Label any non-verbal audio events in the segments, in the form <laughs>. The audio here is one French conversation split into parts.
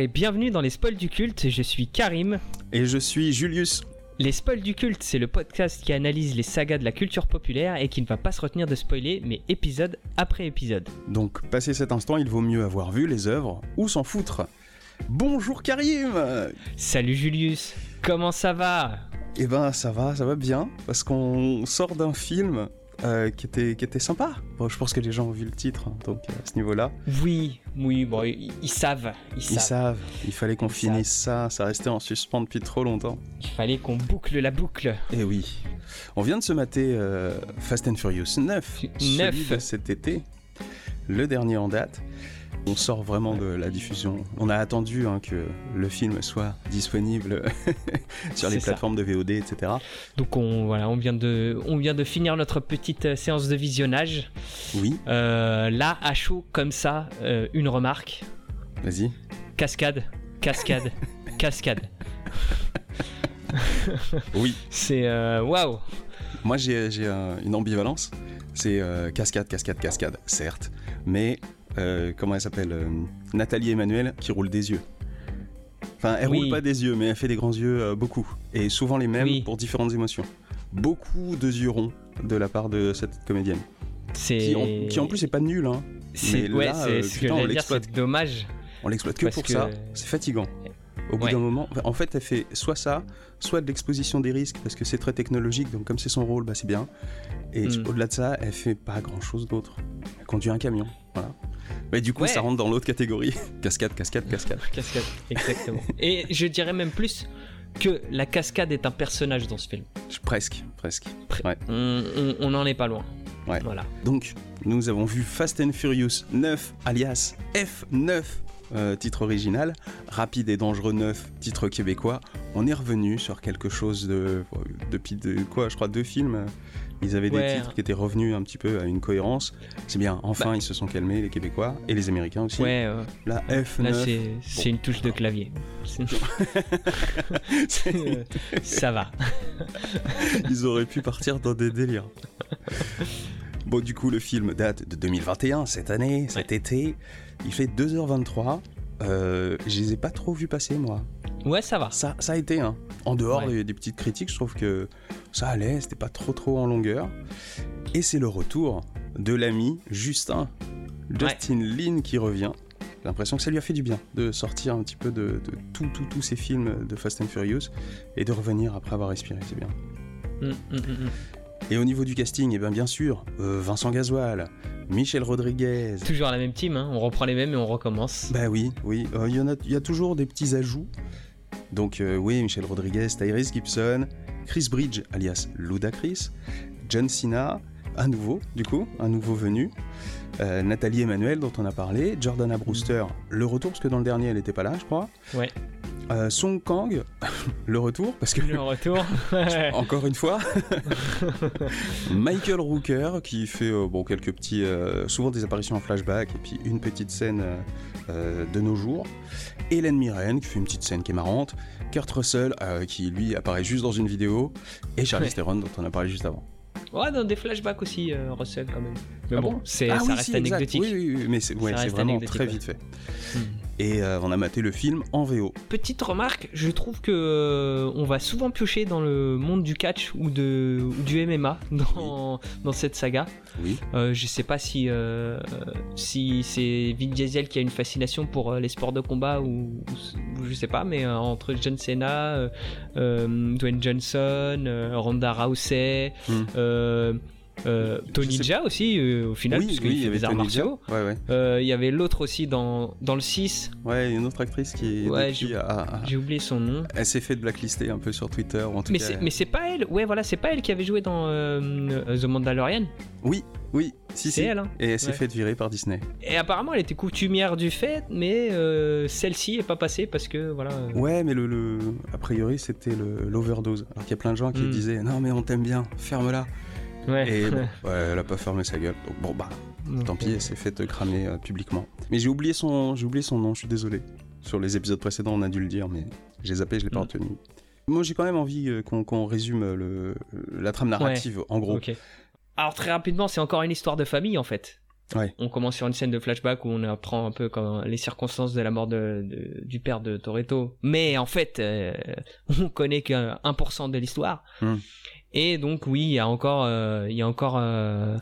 Et bienvenue dans les spoils du culte, je suis Karim. Et je suis Julius. Les spoils du culte, c'est le podcast qui analyse les sagas de la culture populaire et qui ne va pas se retenir de spoiler, mais épisode après épisode. Donc, passé cet instant, il vaut mieux avoir vu les œuvres ou s'en foutre. Bonjour Karim Salut Julius, comment ça va? Eh ben ça va, ça va bien, parce qu'on sort d'un film euh, qui, était, qui était sympa. Bon, je pense que les gens ont vu le titre, hein, donc à ce niveau-là. Oui, oui, bon, ils, ils savent. Ils savent. Ils savent, il fallait qu'on finisse ça, ça restait en suspens depuis trop longtemps. Il fallait qu'on boucle la boucle. Et oui, on vient de se mater euh, Fast and Furious 9, celui Neuf. de cet été, le dernier en date. On sort vraiment de la diffusion. On a attendu hein, que le film soit disponible <laughs> sur les ça. plateformes de VOD, etc. Donc on, voilà, on, vient de, on vient de finir notre petite euh, séance de visionnage. Oui, Euh, là, à chaud, comme ça, euh, une remarque. vas-y. Cascade, cascade, <laughs> cascade. Oui, C'est waouh. moi j'ai une ambivalence. C'est euh, cascade, cascade, cascade, certes. Mais euh, comment elle s'appelle euh, Nathalie Emmanuel qui roule des yeux. Enfin, elle Oui. roule pas des yeux, mais elle fait des grands yeux euh, beaucoup. Et souvent les mêmes Oui. pour différentes émotions. Beaucoup de yeux ronds de la part de cette comédienne. Qui en, qui en plus est pas nulle, hein. c'est mais ouais, euh, ce putain, c'est dommage. On l'exploite que pour que- ça. C'est fatigant. Au bout Ouais. d'un moment, en fait, elle fait soit ça, soit de l'exposition des risques parce que c'est très technologique. Donc comme c'est son rôle, bah c'est bien. Et Mm. au-delà de ça, elle fait pas grand-chose d'autre. Elle conduit un camion, voilà. Mais du coup, Ouais. ça rentre dans l'autre catégorie. <laughs> cascade, cascade, cascade. <laughs> Cascade, exactement. Et je dirais même plus que la cascade est un personnage dans ce film. Presque, presque. Ouais. On, on- on en est pas loin. Ouais. Voilà. Donc, nous avons vu Fast and Furious 9, alias F9, euh, titre original, Rapide et Dangereux 9, titre québécois. On est revenu sur quelque chose de. Depuis de, quoi, je crois, deux films. Euh, Ils avaient Ouais. des titres qui étaient revenus un petit peu à une cohérence. C'est bien, enfin, ils se sont calmés, les Québécois, et les Américains aussi. Bah. Ouais, euh, La F9. là c'est une touche de clavier. C'est- <laughs> <laughs> Ça va. <laughs> Ils auraient pu partir dans des délires. Bon, du coup, le film date de 2021, cette année, cet été. Il fait 2h23. Euh, je les ai pas trop vus passer, moi. Ouais, ça va. Ça, ça a été, hein. En dehors Ouais. des, des petites critiques, je trouve que ça allait, c'était pas trop trop en longueur. Et c'est le retour de l'ami Justin. Justin Lin qui revient. J'ai l'impression que ça lui a fait du bien de sortir un petit peu de, de tout, tout, tous ces films de Fast and Furious et de revenir après avoir respiré, c'est bien. Mm, mm, mm. Et au niveau du casting, eh ben bien sûr, euh, Vincent Gasoil, Michel Rodriguez. Toujours la même team, hein. on reprend les mêmes et on recommence. Bah oui, oui, euh, il y a, il y a toujours des petits ajouts. Donc euh, oui, Michel Rodriguez, Tyrese Gibson, Chris Bridge, alias Ludacris, John Cena, à nouveau, du coup, un nouveau venu. euh, Nathalie Emmanuel, dont on a parlé, Jordana Brewster, le retour, parce que dans le dernier, elle n'était pas là, je crois. Ouais. Euh, Song Kang, <laughs> le retour, parce que Le retour. <laughs> Encore une fois. <laughs> Michael Rooker qui fait euh, bon, quelques petits. euh, souvent des apparitions en flashback et puis une petite scène de nos jours. Hélène Mirren qui fait une petite scène qui est marrante. Kurt Russell euh, qui lui apparaît juste dans une vidéo. Et Charlize Ouais. Theron dont on a parlé juste avant. ouais, dans des flashbacks aussi, euh, Russell quand même. Mais Ah bon, bon? c'est, Ah ça oui, reste si, anecdotique. Oui, oui, oui, mais c'est ouais, vraiment très vite fait. Mm. Et euh, on a maté le film en VO. Petite remarque, je trouve que euh, on va souvent piocher dans le monde du catch ou, de, ou du MMA <laughs> dans, dans cette saga. Oui. Euh, je sais pas si, si c'est Vin Diesel qui a une fascination pour les sports de combat ou, ou je sais pas, mais entre John Cena, Dwayne Johnson, Ronda Rousey, Hmm. Euh, Tony Jaa aussi euh, au final, oui, puisqu'il oui, il y avait des arts martiaux. Ouais, ouais. Euh, Il y avait l'autre aussi dans, dans le 6, Ouais, une autre actrice qui, Ouais, j'ai- a- a- j'ai oublié son nom. elle s'est fait blacklister un peu sur Twitter. ou En tout Mais cas, c'est, mais c'est pas elle, ouais voilà, c'est pas elle qui avait joué dans The Mandalorian. Oui, oui, si, C'est si. elle, hein. Et elle s'est Ouais. faite virer par Disney. Et apparemment elle était coutumière du fait, mais euh, celle-ci est pas passée parce que voilà. euh, Ouais, mais le, le- a priori, c'était l'overdose. Alors qu'il y a plein de gens qui Hmm. disaient Non, mais on t'aime bien, ferme-la. Ouais. Et bon, <laughs> elle a pas fermé sa gueule. Donc bon, bah, tant pis, elle s'est faite cramer euh, publiquement. Mais j'ai oublié, son, j'ai oublié son nom, je suis désolé. Sur les épisodes précédents, on a dû le dire, mais j'ai zappé, je l'ai pas Hmm. retenu. Moi, j'ai quand même envie euh, qu'on qu'on résume le, la trame narrative, en gros. Alors très rapidement, c'est encore une histoire de famille en fait. Ouais. On commence sur une scène de flashback où on apprend un peu quand, les circonstances de la mort de, de- du père de Toretto. Mais en fait, euh, <laughs> on connaît que 1% de l'histoire. Hmm. Et donc oui, il y a encore, euh, il y a encore euh,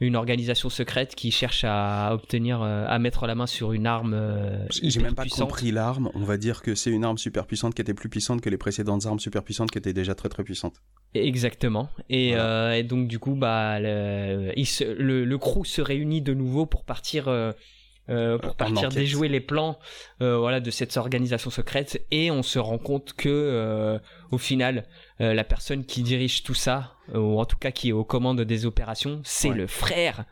une organisation secrète qui cherche à obtenir, euh, à mettre la main sur une arme. euh, J'ai même pas puissante. compris l'arme. On va dire que c'est une arme super puissante qui était plus puissante que les précédentes armes super puissantes qui étaient déjà très très puissantes. Exactement. Et, Voilà. euh, et donc du coup, bah, le, il se- le, le crew se réunit de nouveau pour partir, euh, euh, pour Euh, en partir déjouer les plans, euh, voilà, de cette organisation secrète. Et on se rend compte que, au final, la personne qui dirige tout ça, ou en tout cas qui est aux commandes des opérations, c'est Ouais. le frère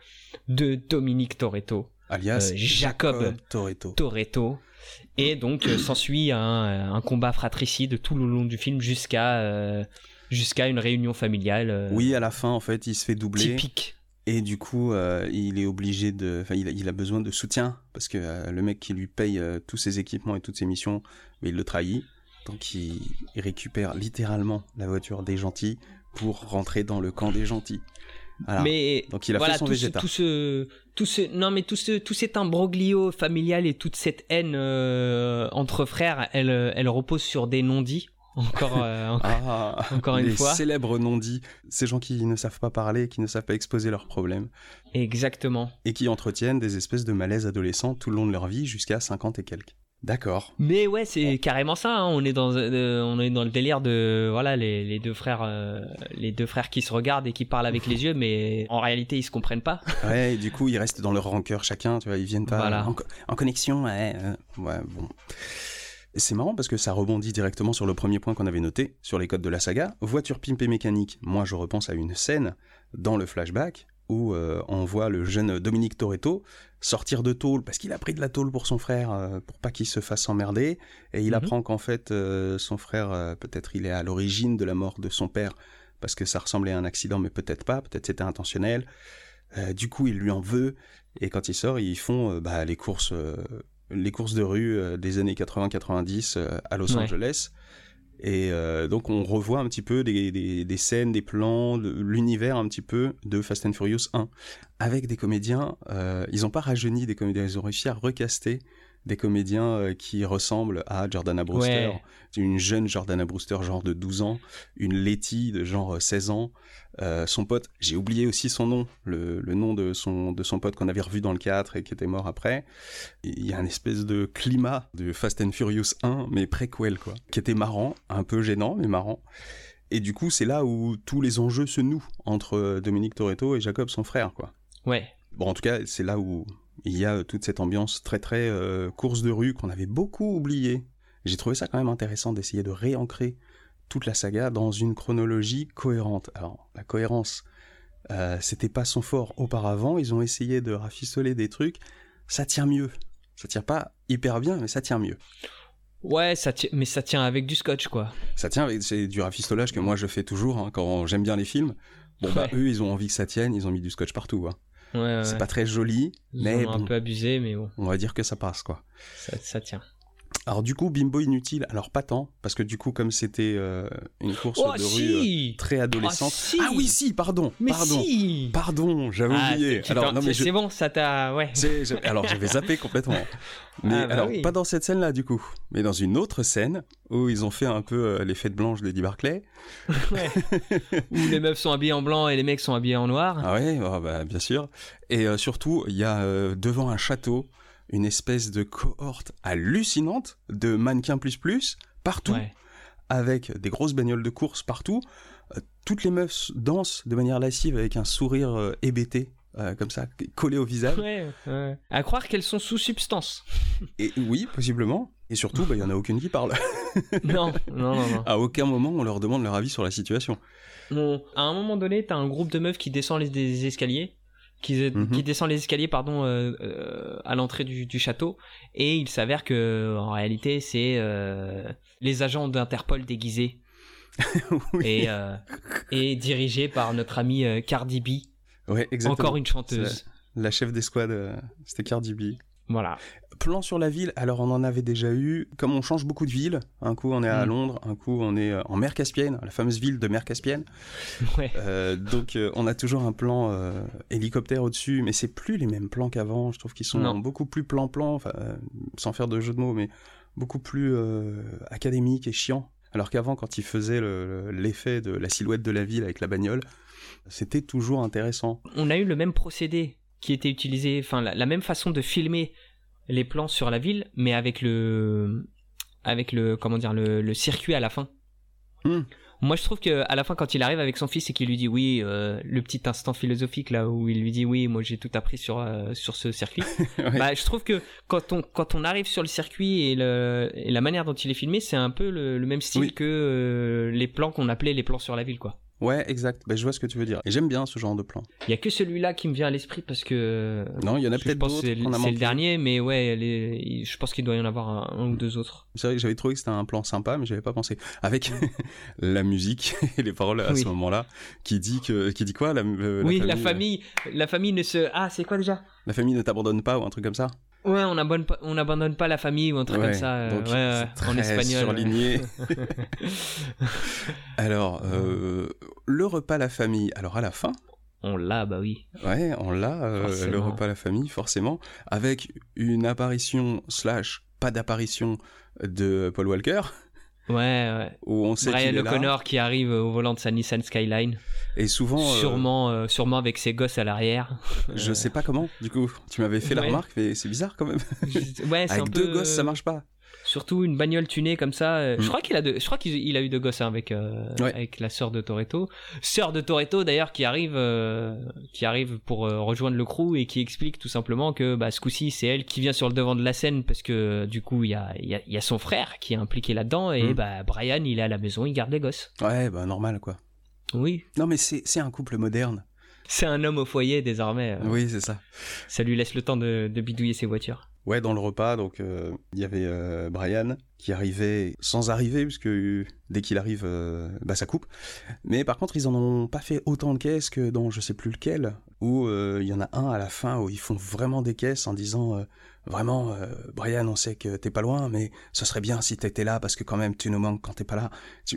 de Dominique Toretto, Alias Euh, Jacob. Toretto. Toretto. Et donc euh, s'ensuit un, un combat fratricide tout le long du film jusqu'à euh, jusqu'à une réunion familiale. euh, Oui, à la fin, en fait, il se fait doubler. typique. Et du coup, euh, il est obligé de. Enfin, il a, il a besoin de soutien parce que euh, le mec qui lui paye euh, tous ses équipements et toutes ses missions, mais il le trahit. Donc, il, il récupère littéralement la voiture des gentils pour rentrer dans le camp des gentils. Voilà. Mais Donc, il a voilà, fait son tout ce, végéta. tout ce, tout ce, non mais tout ce, tout cet imbroglio familial et toute cette haine entre frères, elle, elle repose sur des non-dits. Encore, euh, encore- Ah, Encore une les fois. célèbres non-dits, ces gens qui ne savent pas parler, qui ne savent pas exposer leurs problèmes, exactement. et qui entretiennent des espèces de malaise adolescents tout le long de leur vie jusqu'à 50 et quelques. D'accord. Mais ouais, c'est carrément ça. hein. On est dans, euh, on est dans le délire de, voilà, les, les deux frères, euh, les deux frères qui se regardent et qui parlent avec les <laughs> yeux, mais en réalité ils se comprennent pas. Ouais, et du coup, ils restent dans leur rancœur chacun, tu vois, ils viennent pas Voilà. en, co- en connexion, ouais, euh, ouais, bon. C'est marrant parce que ça rebondit directement sur le premier point qu'on avait noté, sur les codes de la saga. Voiture pimpée mécanique, moi je repense à une scène dans le flashback où euh, on voit le jeune Dominique Toretto sortir de tôle parce qu'il a pris de la tôle pour son frère euh, pour pas qu'il se fasse emmerder et il Mhm. apprend qu'en fait euh, son frère peut-être il est à l'origine de la mort de son père parce que ça ressemblait à un accident mais peut-être pas, peut-être c'était intentionnel. Du coup, il lui en veut et quand il sort, ils font bah, les courses les courses de rue euh, des années 80-90 euh, à Los Ouais. Angeles. Et euh, donc on revoit un petit peu des, des- des scènes, des plans, de- l'univers un petit peu de Fast and Furious 1, avec des comédiens, euh, ils n'ont pas rajeuni des comédiens, ils ont réussi à recaster des comédiens euh, qui ressemblent à Jordana Brewster, Ouais. une jeune Jordana Brewster genre de 12 ans, une Letty de genre euh, 16 ans, euh, son pote, j'ai oublié aussi son nom, le, le nom de son, de son pote qu'on avait revu dans le 4 et qui était mort après. Il y a un espèce de climat de Fast and Furious 1, mais préquel, quoi, qui était marrant, un peu gênant, mais marrant. Et du coup, c'est là où tous les enjeux se nouent entre euh, Dominique Toretto et Jacob, son frère, quoi. Ouais. Bon, en tout cas, c'est là où il y a toute cette ambiance très très euh, course de rue qu'on avait beaucoup oublié. J'ai trouvé ça quand même intéressant d'essayer de réancrer toute la saga dans une chronologie cohérente. Alors, la cohérence, euh, c'était pas son fort auparavant. Ils ont essayé de rafistoler des trucs. Ça tient mieux. Ça tient pas hyper bien, mais ça tient mieux. Ouais, ça tient, mais ça tient avec du scotch, quoi. Ça tient avec c'est du rafistolage que moi je fais toujours hein, quand j'aime bien les films. Bon bah eux ils ont envie que ça tienne, ils ont mis du scotch partout. hein. Ouais, ouais. C'est pas très joli, mais un bon, peu abusé, mais bon, on va dire que ça passe quoi. ça, ça tient. Alors du coup, Bimbo inutile, alors pas tant, parce que du coup, comme c'était euh, une course Oh de rue euh, très adolescente... Ah, si Ah oui, si, pardon, Mais pardon, si pardon, j'avais Ah, oublié. Alors, non, mais c'est je- c'est bon, ça t'a... Ouais. alors j'avais zappé complètement. <laughs> Mais Ah, bah alors, oui. pas dans cette scène-là du coup, mais dans une autre scène où ils ont fait un peu euh, les fêtes blanches d'Eddie Barclay. <laughs> Ouais. <laughs> Où les meufs sont habillées en blanc et les mecs sont habillés en noir. Ah ouais, ah bah, bien sûr. Et euh, surtout, il y a devant un château une espèce de cohorte hallucinante de mannequins plus plus partout. Ouais. avec des grosses bagnoles de course partout. Euh, toutes les meufs dansent de manière lascive avec un sourire euh, hébété, euh, comme ça, collé au visage. Ouais, ouais. À croire qu'elles sont sous substance. Et oui, possiblement. Et surtout, bah, il y en a aucune qui parle. <laughs> non, non, non, non. à aucun moment, on leur demande leur avis sur la situation. Bon, à un moment donné, t'as un groupe de meufs qui descend les, des escaliers, qui, Mhm. qui descend les escaliers, pardon, euh, euh, à l'entrée du, du château, et il s'avère que en réalité, c'est euh, les agents d'Interpol déguisés <laughs> oui, et, euh, et dirigés par notre euh, Cardi B, ouais, exactement. encore une chanteuse. La chef d'escouade, euh, c'était Cardi B. Voilà. Plan sur la ville, alors on en avait déjà eu. Comme on change beaucoup de villes, un coup on est à Mm. Londres, un coup on est euh, en mer Caspienne, la fameuse ville de mer Caspienne. <laughs> Ouais. Euh, donc euh, on a toujours un plan euh, hélicoptère au-dessus, mais c'est plus les mêmes plans qu'avant. Je trouve qu'ils sont Non. beaucoup plus plan-plan, enfin, sans faire de jeu de mots, mais beaucoup plus académiques et chiants. Alors qu'avant, quand ils faisaient le- l'effet de la silhouette de la ville avec la bagnole, c'était toujours intéressant. On a eu le même procédé qui était utilisé, enfin la, la même façon de filmer les plans sur la ville, mais avec le, avec le, comment dire, le, le circuit à la fin. Hmm. Moi, je trouve que à la fin, quand il arrive avec son fils et qu'il lui dit oui, euh, le petit instant philosophique là où il lui dit oui, moi j'ai tout appris sur euh, sur ce circuit. <laughs> Ouais. Bah, je trouve que quand on quand on arrive sur le circuit et, le, et la manière dont il est filmé, c'est un peu le, le même style Oui. que euh, les plans qu'on appelait les plans sur la ville, quoi. Ouais, exact. Ben, je vois ce que tu veux dire. Et j'aime bien ce genre de plan. Il y a que celui-là qui me vient à l'esprit parce que Non, il y en a je peut-être pense que d'autres c'est le dernier, mais ouais, les- je pense qu'il doit y en avoir un, un ou deux autres. C'est vrai que j'avais trouvé que c'était un plan sympa, mais j'avais pas pensé. Avec <laughs> la musique et les paroles à Oui. ce moment-là, qui dit que, qui dit quoi la, euh, oui, famille, la famille, la famille ne se. Ah, c'est quoi déjà? Euh, la famille ne t'abandonne pas ou un truc comme ça? Ouais, on abandonne pas, on abandonne pas la famille ou un truc Ouais, comme ça. euh, donc ouais, c'est en très espagnol. surligné. <laughs> Alors, euh, le repas la famille. Alors à la fin, on l'a, bah oui. ouais, on l'a euh, le repas la famille, forcément, avec une apparition slash pas d'apparition de Paul Walker, Ouais, ouais. où on sait Brian. O'Connor qui arrive au volant de sa Nissan Skyline, Et souvent, euh, sûrement, euh, sûrement avec ses gosses à l'arrière. je sais pas comment. Du coup, tu m'avais fait la remarque, mais c'est bizarre quand même. <laughs> ouais, c'est Avec un deux peu, gosses, ça euh, marche pas. Surtout une bagnole tunée comme ça. euh, Mm. Je crois qu'il a, deux- je crois qu'il il a eu deux gosses hein, avec euh, Ouais. avec la sœur de Toretto, sœur de Toretto d'ailleurs qui arrive euh, qui arrive pour rejoindre le crew et qui explique tout simplement que bah, ce coup-ci c'est elle qui vient sur le devant de la scène parce que du coup il y a, il y, a, il y a son frère qui est impliqué là-dedans et Mm. bah Brian il est à la maison il garde les gosses. Ouais, bah normal quoi. Oui, Non, mais c'est c'est un couple moderne. c'est un homme au foyer désormais. euh, Oui, c'est ça. Ça lui laisse le temps de, de bidouiller ses voitures. Ouais, dans le repas, donc euh, il y avait euh, Brian qui arrivait sans arriver, puisque euh, dès qu'il arrive, euh, bah ça coupe. Mais par contre, ils en ont pas fait autant de caisses que dans je sais plus lequel, où il y en a un à la fin où ils font vraiment des caisses en disant vraiment, Brian, on sait que t'es pas loin, mais ce serait bien si t'étais là parce que quand même tu nous manques quand t'es pas là.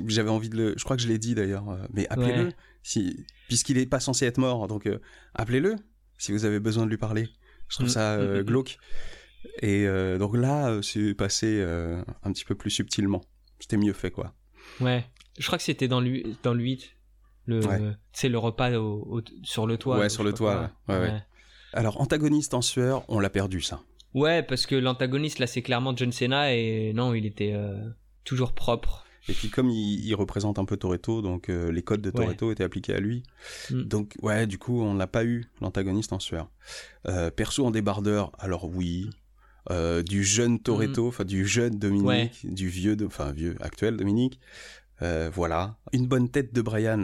J'avais envie de le, je crois que je l'ai dit d'ailleurs, mais appelez-le, Ouais. si, puisqu'il est pas censé être mort, donc appelez-le si vous avez besoin de lui parler. Je trouve Mm, ça mm, mm. glauque. Et euh, donc là, euh, c'est passé euh, un petit peu plus subtilement. C'était mieux fait, quoi. Ouais. Je crois que c'était dans le, dans le 8. Le, Ouais. C'est le repas au- au- sur le toit. Ouais, ou sur le toit, ouais, ouais. Alors, antagoniste en sueur, on l'a perdu, ça. Ouais, parce que l'antagoniste là c'est clairement John Cena et non, il était toujours propre. Et puis, comme il, il représente un peu Toretto, donc euh, les codes de Ouais. Toretto étaient appliqués à lui. Mm. Donc, ouais, du coup, on n'a pas eu l'antagoniste en sueur. Euh, perso en débardeur, alors oui. Euh, du jeune Toretto, enfin du jeune Dominique, Mm. Ouais. du vieux, enfin vieux, actuel Dominique. Euh, voilà. Une bonne tête de Brian.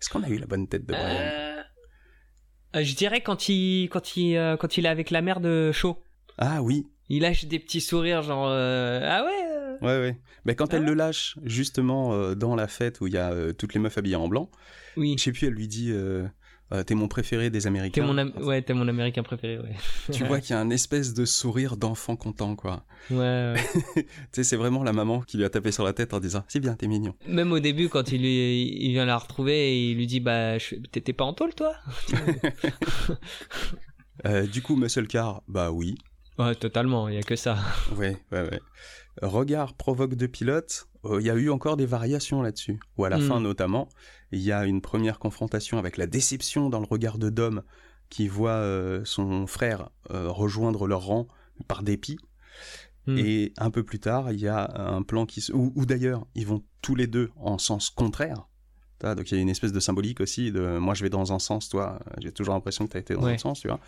Est-ce qu'on a eu la bonne tête de Brian? Euh, je dirais quand il quand il quand il est avec la mère de Shaw, Ah oui, il lâche des petits sourires genre ah ouais. Ouais, ouais. Mais quand Ah elle ouais le lâche, justement, dans la fête où il y a toutes les meufs habillées en blanc, Oui. je sais plus, elle lui dit euh, T'es mon préféré des T'es Américains. mon am- ouais, t'es mon américain préféré, ouais. <laughs> Tu vois qu'il y a un espèce de sourire d'enfant content, quoi. Ouais, ouais. <laughs> tu sais, c'est vraiment la maman qui lui a tapé sur la tête en disant C'est bien, t'es mignon. Même au début, quand il, lui- il vient la retrouver et il lui dit Bah, t'étais pas en tôle, toi? <laughs> Euh, du coup, Muscle Car, bah oui. Ouais, totalement, il y a que ça. Ouais, ouais, ouais. Regard provoque de pilote, euh, il y a eu encore des variations là-dessus. Ou à la Mm. fin, notamment, il y a une première confrontation avec la déception dans le regard de Dom qui voit euh, son frère euh, rejoindre leur rang par dépit. Mm. Et un peu plus tard, il y a un plan qui se... Ou, d'ailleurs, ils vont tous les deux en sens contraire. Ah, donc il y a une espèce de symbolique aussi de moi je vais dans un sens, toi j'ai toujours l'impression que tu as été dans Ouais. un sens, tu vois.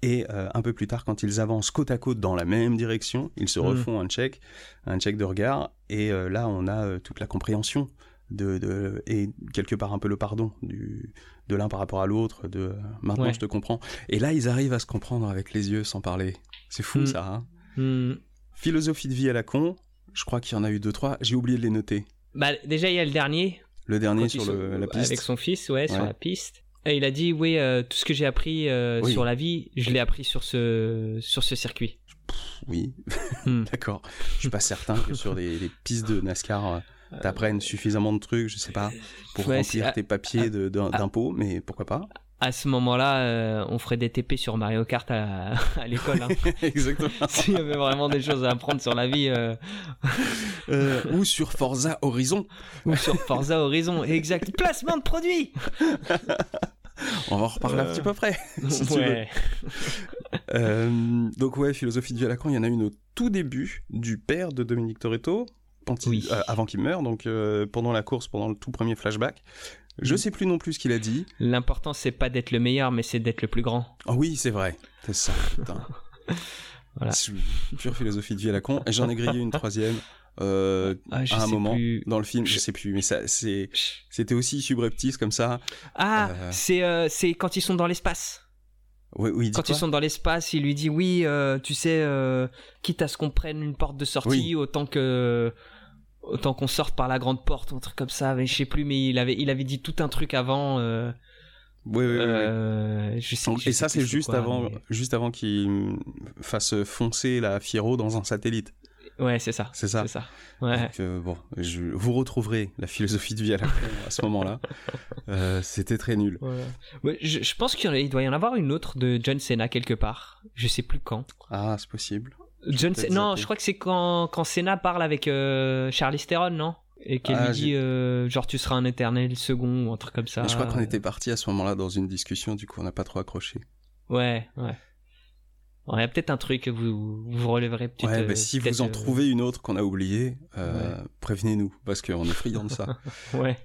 Et euh, un peu plus tard, quand ils avancent côte à côte dans la même direction, ils se Mm. refont un check, un check de regard, et euh, là on a euh, toute la compréhension de, de- et quelque part un peu le pardon du, de l'un par rapport à l'autre, de euh, maintenant Ouais. je te comprends. Et là ils arrivent à se comprendre avec les yeux sans parler. C'est fou Mm. ça. Hein Hmm. Philosophie de vie à la con, je crois qu'il y en a eu deux trois. J'ai oublié de les noter. Bah, déjà, il y a le dernier. Le dernier sur le- la piste. Avec son fils, ouais, sur la piste. Et il a dit Oui, euh, tout ce que j'ai appris euh, Oui. sur la vie, je l'ai appris sur ce, sur ce circuit. oui, Hmm. <laughs> d'accord. Je suis pas certain que sur les, les pistes de NASCAR, t'apprennes suffisamment de trucs, je sais pas, pour Ouais, remplir tes papiers d'impôts, mais pourquoi pas À ce moment-là, euh, on ferait des TP sur Mario Kart à, <laughs> à l'école. hein. <laughs> Exactement. <laughs> S'il y avait vraiment des choses à apprendre sur la vie, euh, Euh, ou sur Forza Horizon. ou sur Forza Horizon, exact. Placement de produit On va en reparler un Euh. petit peu après. si tu veux. Euh, donc ouais, philosophie de vie à Lacan, il y en a une au tout début du père de Dominique Toretto, quand il- Oui. euh, avant qu'il meure, donc euh, pendant la course, pendant le tout premier flashback. Je Mhm. sais plus non plus ce qu'il a dit. L'important, c'est pas d'être le meilleur, mais c'est d'être le plus grand. Ah oui, c'est vrai. C'est ça, putain. <laughs> Voilà. Pure philosophie de vie à la con. Et j'en ai grillé une troisième euh, Ah, à un moment plus. dans le film, je sais plus, mais ça, c'est, c'était aussi subreptice comme ça. Ah, Euh. c'est euh, c'est quand ils sont dans l'espace. Oui, oui, Quand ils sont dans l'espace, il lui dit oui, tu sais, quitte à ce qu'on prenne une porte de sortie, Oui. autant que autant qu'on sorte par la grande porte ou un truc comme ça. Mais je sais plus, mais il avait il avait dit tout un truc avant. euh, Oui, oui, oui, oui. euh, je sais. Donc, je et sais ça, c'est juste quoi, avant, mais- juste avant qu'il fasse foncer la Fiero dans un satellite. Ouais, c'est ça. C'est ça. Ça. Ouais. Donc, euh, bon, je, vous retrouverez la philosophie de vie à la con à ce moment-là. <laughs> Euh, c'était très nul. Voilà. Ouais, je, je pense qu'il doit y en avoir une autre de John Cena quelque part. Je sais plus quand. Ah, c'est possible. John Non, zappé. je crois que c'est quand, quand Cena parle avec euh, Charlize Theron, non? Et qu'elle Ah, lui dit euh, genre tu seras un éternel second ou un truc comme ça. Mais je crois qu'on était parti à ce moment-là dans une discussion, du coup, on n'a pas trop accroché. Ouais, ouais. Il y a peut-être un truc que vous, vous relèverez peut-être. Ouais, euh, bah, si vous en euh, trouvez une autre qu'on a oubliée, euh, prévenez-nous, parce qu'on est friands de ça. <laughs> Ouais.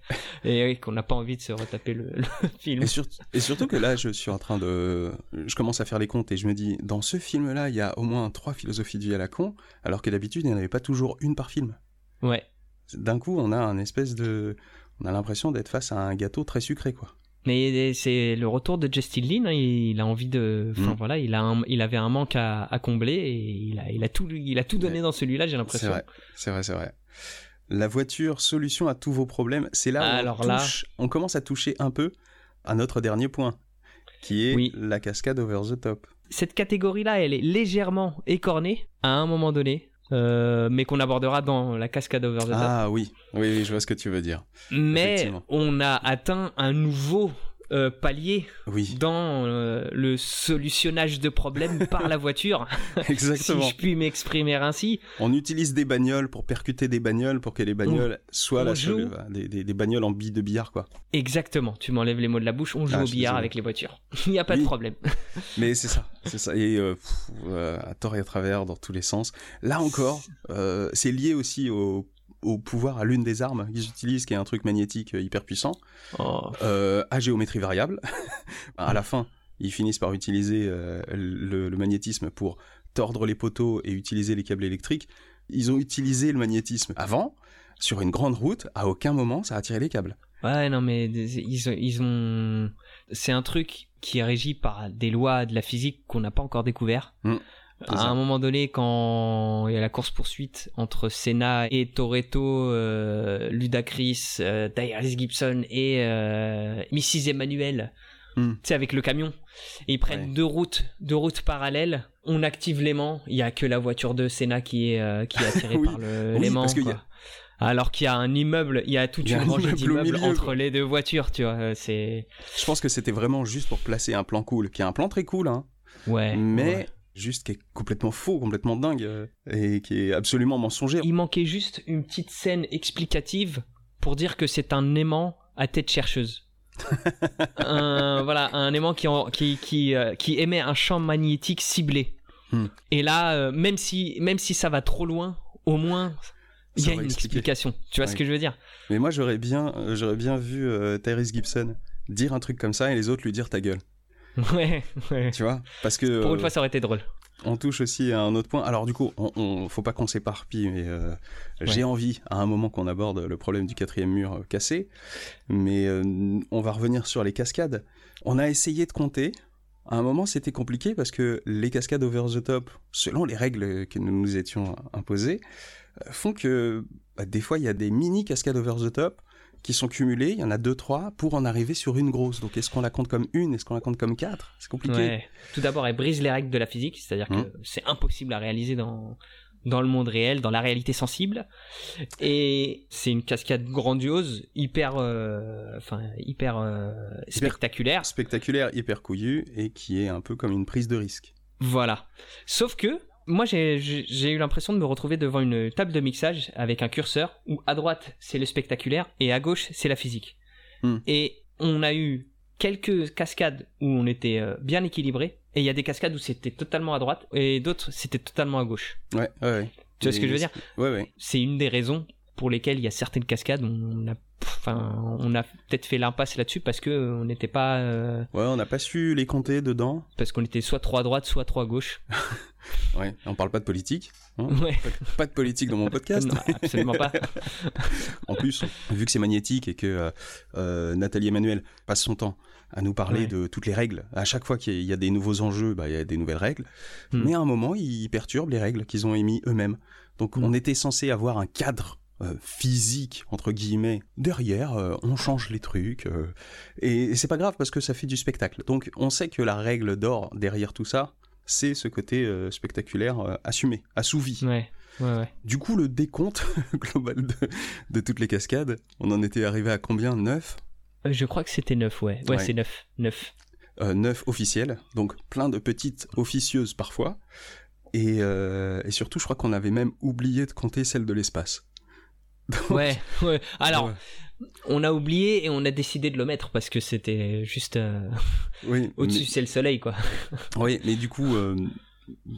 Et oui, qu'on n'a pas envie de se retaper le, le <laughs> film. Et, sur- et surtout que là, je suis en train de... Je commence à faire les comptes et je me dis, dans ce film-là, il y a au moins trois philosophies de vie à la con, alors que d'habitude, il n'y en avait pas toujours une par film. Ouais. D'un coup, on a un espèce de... On a l'impression d'être face à un gâteau très sucré, quoi. Mais c'est le retour de Justin Lin. hein, il a envie de. Enfin Mm. voilà, il a un- il avait un manque à, à combler et il a, il a tout, il a tout donné Ouais. dans celui-là. J'ai C'est l'impression. vrai, c'est vrai, c'est vrai. La voiture, solution à tous vos problèmes, c'est là où Alors on, là- on commence à toucher un peu à notre dernier point, qui est Oui. la cascade over the top. Cette catégorie-là, elle est légèrement écornée à un moment donné, euh, mais qu'on abordera dans la cascade over the top. Ah oui, oui, je vois ce que tu veux dire. mais on a atteint un nouveau euh, palier Oui, dans euh, le solutionnage de problèmes <laughs> par la voiture, <laughs> exactement. si je puis m'exprimer ainsi. On utilise des bagnoles pour percuter des bagnoles pour que les bagnoles soient on la joue. seule- des, des, des bagnoles en billes de billard, quoi. Exactement, tu m'enlèves les mots de la bouche, on joue Ah, au billard avec les voitures. <laughs> Il n'y a pas de problème. Mais c'est ça, c'est ça. Et euh, pff, à tort et à travers, dans tous les sens. Là encore, c'est lié aussi au, au pouvoir, à l'une des armes qu'ils utilisent, qui est un truc magnétique euh, hyper puissant, Oh. euh, à géométrie variable. <laughs> à la fin, ils finissent par utiliser euh, le, le magnétisme pour tordre les poteaux et utiliser les câbles électriques. Ils ont utilisé le magnétisme avant, sur une grande route, à aucun moment ça a tiré les câbles. Ouais, non, mais ils ils ont... c'est un truc qui est régi par des lois de la physique qu'on n'a pas encore découvert. Mm, à ça. un moment donné, quand il y a la course poursuite entre Senna et Toretto, euh, Ludacris, euh, Tyrese Gibson et euh, Mrs Emmanuel, Mm. tu sais avec le camion, et ils prennent Ouais. deux routes, deux routes parallèles. On active l'aimant. Il y a que la voiture de Senna qui est euh, qui est attirée <laughs> Oui. par Oui, l'aimant. Alors qu'il y a un immeuble, il y a toute une un rangée d'immeubles entre quoi. les deux voitures, tu vois. euh, C'est Je pense que c'était vraiment juste pour placer un plan cool, qui est un plan très cool, hein, ouais. mais ouais. Juste qui est complètement faux, complètement dingue, euh, et qui est absolument mensonger. Il manquait juste une petite scène explicative pour dire que c'est un aimant à tête chercheuse. <laughs> un, voilà, un aimant qui, en- qui, qui, euh, qui émet un champ magnétique ciblé. Hmm. Et là, euh, même, si, même si ça va trop loin, au moins, il y a une explication. Tu vois ce que je veux dire? Mais moi, j'aurais bien, j'aurais bien vu euh, Tyrese Gibson dire un truc comme ça et les autres lui dire ta gueule. <laughs> Ouais, ouais. Tu vois Parce que Pour une euh, fois, ça aurait été drôle. on touche aussi à un autre point. Alors du coup, on, on- faut pas qu'on s'éparpille, mais euh, j'ai envie à un moment qu'on aborde le problème du quatrième mur euh, cassé. Mais euh, on va revenir sur les cascades. On a essayé de compter. À un moment, c'était compliqué parce que les cascades over the top, selon les règles que nous nous étions imposées, font que bah, des fois il y a des mini cascades over the top qui sont cumulées, il y en a deux, trois, pour en arriver sur une grosse. Donc est-ce qu'on la compte comme une Est-ce qu'on la compte comme quatre? C'est compliqué. Ouais. Tout d'abord, elle brise les règles de la physique, c'est-à-dire que Hum. c'est impossible à réaliser dans dans le monde réel, dans la réalité sensible. Et c'est une cascade grandiose, hyper, euh, enfin hyper euh, spectaculaire. Spectaculaire, hyper couillu, et qui est un peu comme une prise de risque. Voilà. Sauf que moi, j'ai- eu l'impression de me retrouver devant une table de mixage avec un curseur où à droite c'est le spectaculaire et à gauche c'est la physique. Hmm. Et on a eu quelques cascades où on était euh, bien équilibré et il y a des cascades où c'était totalement à droite et d'autres c'était totalement à gauche. Ouais, ouais, ouais. Tu vois ce que je veux dire? Ouais, ouais. C'est une des raisons pour lesquelles il y a certaines cascades où on a, enfin, on a peut-être fait l'impasse là-dessus parce que on n'était pas, euh, Ouais, on n'a pas su les compter dedans. parce qu'on était soit trop à droite, soit trop à gauche. <laughs> Ouais, on parle pas de politique. hein. Ouais. Pas de politique dans mon podcast. Non, absolument pas. <laughs> En plus, vu que c'est magnétique et que euh, euh, Nathalie Emmanuel passe son temps à nous parler Ouais. de toutes les règles, à chaque fois qu'il y a- il y a des nouveaux enjeux, bah, il y a des nouvelles règles. Hmm. Mais à un moment, ils perturbent les règles qu'ils ont émis eux-mêmes. Donc Hmm. on était censé avoir un cadre euh, physique, entre guillemets. Derrière, euh, on change les trucs. euh, et et c'est pas grave parce que ça fait du spectacle. Donc on sait que la règle d'or derrière tout ça, c'est ce côté spectaculaire assumé, assouvi. Ouais, ouais, ouais. Du coup, le décompte <laughs> global de, de toutes les cascades, on en était arrivé à combien? 9 Euh, Je crois que c'était 9, ouais. Ouais, c'est 9. 9. euh, 9 officielles, donc plein de petites officieuses parfois. Et, et surtout, je crois qu'on avait même oublié de compter celle de l'espace. Donc, Ouais, ouais. Alors, ouais. on a oublié et on a décidé de le mettre parce que c'était juste euh, oui, <laughs> au-dessus, c'est le soleil, quoi. <laughs> oui, mais du coup, euh,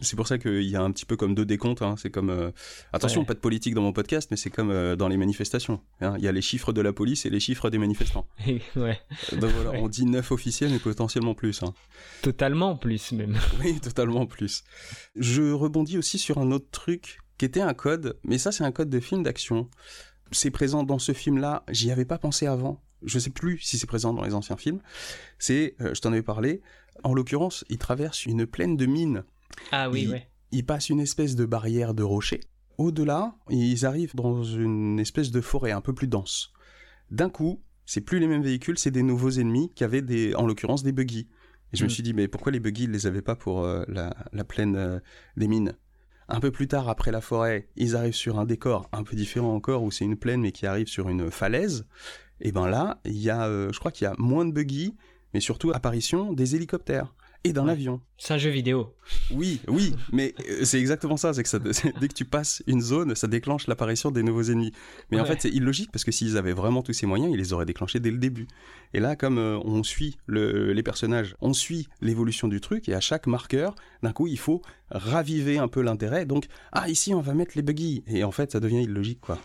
c'est pour ça qu'il y a un petit peu comme deux décomptes. hein. C'est comme euh, attention, Ouais. pas de politique dans mon podcast, mais c'est comme dans les manifestations. hein. Il y a les chiffres de la police et les chiffres des manifestants. <laughs> ouais. Donc voilà, on dit 9 officiels, mais potentiellement plus. hein. Totalement plus, même. Oui, totalement plus. Je rebondis aussi sur un autre truc qui était un code, mais ça c'est un code de film d'action. C'est présent dans ce film-là, j'y avais pas pensé avant. Je sais plus si c'est présent dans les anciens films. C'est, euh, je t'en avais parlé, en l'occurrence, il traverse une plaine de mines. Ah oui, Il- ouais. Ils passent une espèce de barrière de rochers. Au-delà, ils arrivent dans une espèce de forêt un peu plus dense. D'un coup, c'est plus les mêmes véhicules, c'est des nouveaux ennemis qui avaient des, en l'occurrence des buggy. Et je me Mm. suis dit, mais pourquoi les buggy, ils les avaient pas pour euh, la, la plaine euh, des mines? Un peu plus tard, après la forêt, ils arrivent sur un décor un peu différent encore, où c'est une plaine, mais qui arrive sur une falaise. Et ben là, il y a, euh, je crois qu'il y a moins de buggy, mais surtout apparition des hélicoptères et d'un Ouais. avion. C'est un jeu vidéo. Oui, oui, mais euh, c'est exactement ça. C'est que ça, <laughs> dès que tu passes une zone, ça déclenche l'apparition des nouveaux ennemis. Mais en fait, c'est illogique parce que s'ils avaient vraiment tous ces moyens, ils les auraient déclenchés dès le début. Et là, comme euh, on suit le- les personnages, on suit l'évolution du truc, et à chaque marqueur, d'un coup, il faut raviver un peu l'intérêt. Donc, ah, ici, on va mettre les buggy. Et en fait, ça devient illogique, quoi.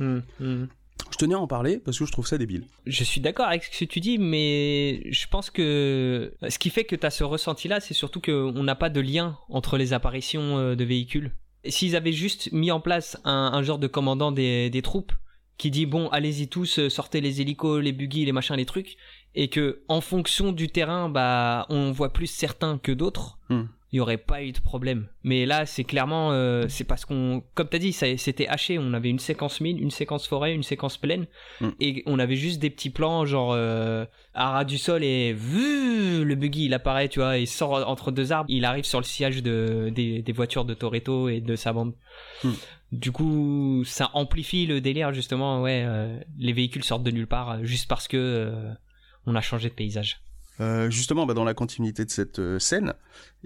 Hmm, hmm. Je tenais à en parler parce que je trouve ça débile. Je suis d'accord avec ce que tu dis, mais je pense que ce qui fait que tu as ce ressenti-là, c'est surtout qu'on n'a pas de lien entre les apparitions euh, de véhicules. S'ils avaient juste mis en place un, un genre de commandant des, des troupes qui dit bon, allez-y tous, euh, sortez les hélicos, les buggy, les machins, les trucs, et que en fonction du terrain, bah, on voit plus certains que d'autres. Hmm. Il y aurait pas eu de problème. Mais là, c'est clairement, euh, c'est parce qu'on, comme t'as dit, ça- c'était haché. On avait une séquence mine, une séquence forêt, une séquence plaine, Mm. et on avait juste des petits plans genre euh, à ras du sol et vu le buggy il apparaît, tu vois, il sort entre deux arbres, il arrive sur le sillage de des, des voitures de Toretto et de sa bande. Mm. Du coup, ça amplifie le délire justement. Ouais, euh, les véhicules sortent de nulle part euh, juste parce que on a changé de paysage. Euh, justement, bah, dans la continuité de cette euh, scène,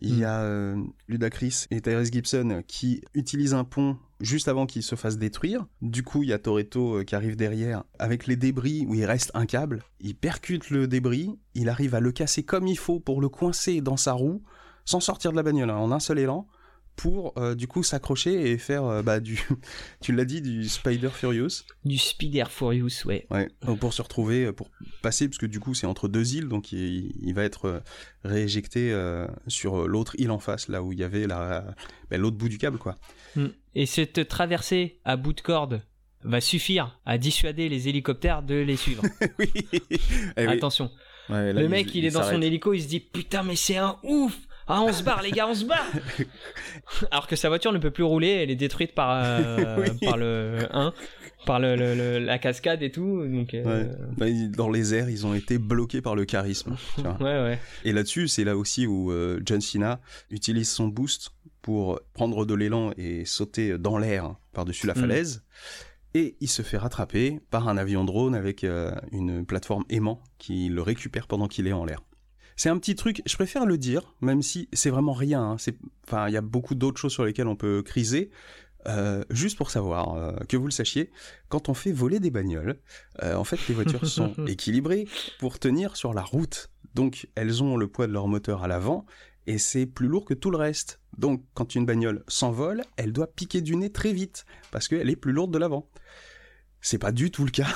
il Mm. y a euh, Ludacris et Tyrese Gibson qui utilisent un pont juste avant qu'il se fasse détruire. Du coup, il y a Toretto qui arrive derrière avec les débris où il reste un câble. Il percute le débris, il arrive à le casser comme il faut pour le coincer dans sa roue sans sortir de la bagnole, hein, en un seul élan, pour euh, du coup s'accrocher et faire euh, bah, du, <laughs> tu l'as dit, du Spider Furious. Du Speed Air Furious, ouais. Ouais, pour se retrouver, euh, pour passer, parce que du coup c'est entre deux îles, donc il, il va être rééjecté euh, sur l'autre île en face, là où il y avait la, ben, l'autre bout du câble, quoi. Mm. Et cette traversée à bout de corde va suffire à dissuader les hélicoptères de les suivre. <laughs> oui. Eh oui. Attention. Ouais, là, le mec, il, il est dans son hélico, il se dit putain, mais c'est un ouf. Ah, on se barre, les gars, on se barre <laughs> Alors que sa voiture ne peut plus rouler, elle est détruite par, euh, <laughs> Oui. par le. hein, par le, le- le- la cascade et tout. Donc, euh, Ouais. Bah, dans les airs, ils ont été bloqués par le charisme. tu vois. <laughs> ouais, ouais. Et là-dessus, c'est là aussi où euh, John Cena utilise son boost pour prendre de l'élan et sauter dans l'air par-dessus la Mm. falaise. Et il se fait rattraper par un avion drone avec euh, une plateforme aimant qui le récupère pendant qu'il est en l'air. C'est un petit truc, je préfère le dire, même si c'est vraiment rien. hein. C'est, enfin, il y a beaucoup d'autres choses sur lesquelles on peut criser. Euh, juste pour savoir, euh, que vous le sachiez, quand on fait voler des bagnoles, euh, en fait, les voitures <laughs> sont équilibrées pour tenir sur la route. Donc, elles ont le poids de leur moteur à l'avant et c'est plus lourd que tout le reste. Donc, quand une bagnole s'envole, elle doit piquer du nez très vite parce qu'elle est plus lourde de l'avant. C'est pas du tout le cas.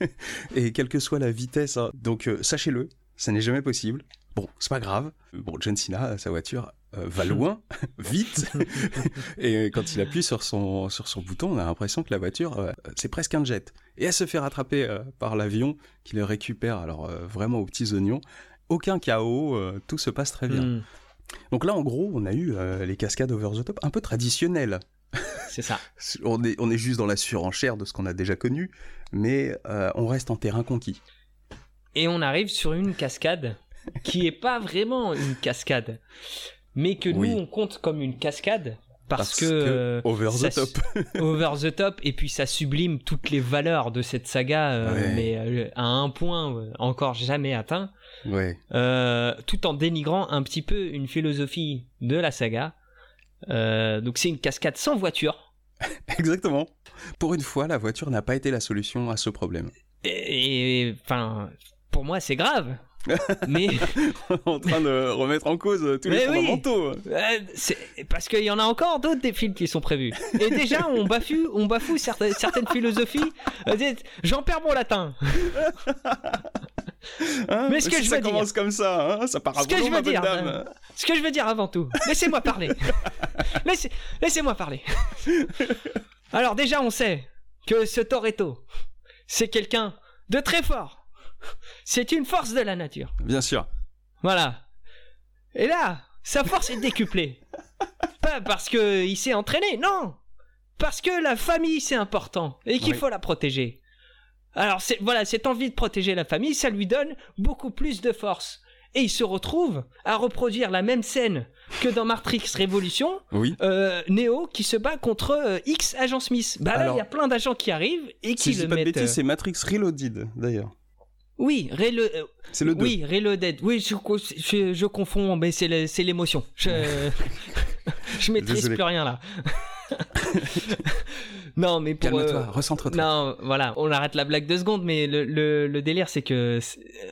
<laughs> et quelle que soit la vitesse, hein. donc sachez-le, ça n'est jamais possible. Bon, c'est pas grave. Bon, John Cena, sa voiture euh, va loin, <laughs> vite, <laughs> et quand il appuie sur son, sur son bouton, on a l'impression que la voiture, euh, c'est presque un jet. Et elle se fait rattraper euh, par l'avion qui le récupère, alors vraiment aux petits oignons. Aucun chaos, tout se passe très bien. Mm, Donc là, en gros, on a eu les cascades over the top un peu traditionnelles. c'est ça. <laughs> On est, on est juste dans la surenchère de ce qu'on a déjà connu, mais on reste en terrain conquis. Et on arrive sur une cascade qui est pas vraiment une cascade, mais que Oui. nous on compte comme une cascade parce, que, euh, over the top. <laughs> over the top et puis ça sublime toutes les valeurs de cette saga, euh, Ouais. mais euh, à un point euh, encore jamais atteint, ouais. tout en dénigrant un petit peu une philosophie de la saga. Donc c'est une cascade sans voiture. <laughs> Exactement. Pour une fois, la voiture n'a pas été la solution à ce problème. Et, enfin, pour moi c'est grave. Mais <laughs> en train de remettre en cause tous les oui. fondamentaux. Euh, parce qu'il y en a encore d'autres des films qui sont prévus. Et déjà, on bafoue certaines, certaines philosophies. Euh, J'en perds mon latin. <laughs> Hein Mais ce que si je ça veux dire- commence comme ça, hein, ça part à Ce que je veux dire, dame. euh, Ce que je veux dire avant tout, laissez-moi parler. <laughs> Laissez, laissez-moi parler. Alors déjà, on sait que ce Toretto, c'est quelqu'un de très fort. C'est une force de la nature. Bien sûr. Voilà. Et là, sa force est décuplée. Pas parce que il s'est entraîné, non. Parce que la famille c'est important et qu'il Oui. faut la protéger. Alors voilà, cette envie de protéger la famille, ça lui donne beaucoup plus de force. Et il se retrouve à reproduire la même scène que dans Matrix Révolution, Oui. euh, Neo qui se bat contre euh, X agent Smith. Bah là, il y a plein d'agents qui arrivent et qui Si je le dis pas de bêtises, euh, c'est Matrix Reloaded, d'ailleurs. Oui, Relo- euh, C'est le 2. oui, Reloaded. Oui, je, je, je confonds, mais c'est l'émotion. Je, <laughs> je maîtrise Désolé. plus rien là. <laughs> non, mais pour. Calme-toi, euh, recentre-toi. non, voilà, on arrête la blague deux secondes, mais le, le, le délire, c'est que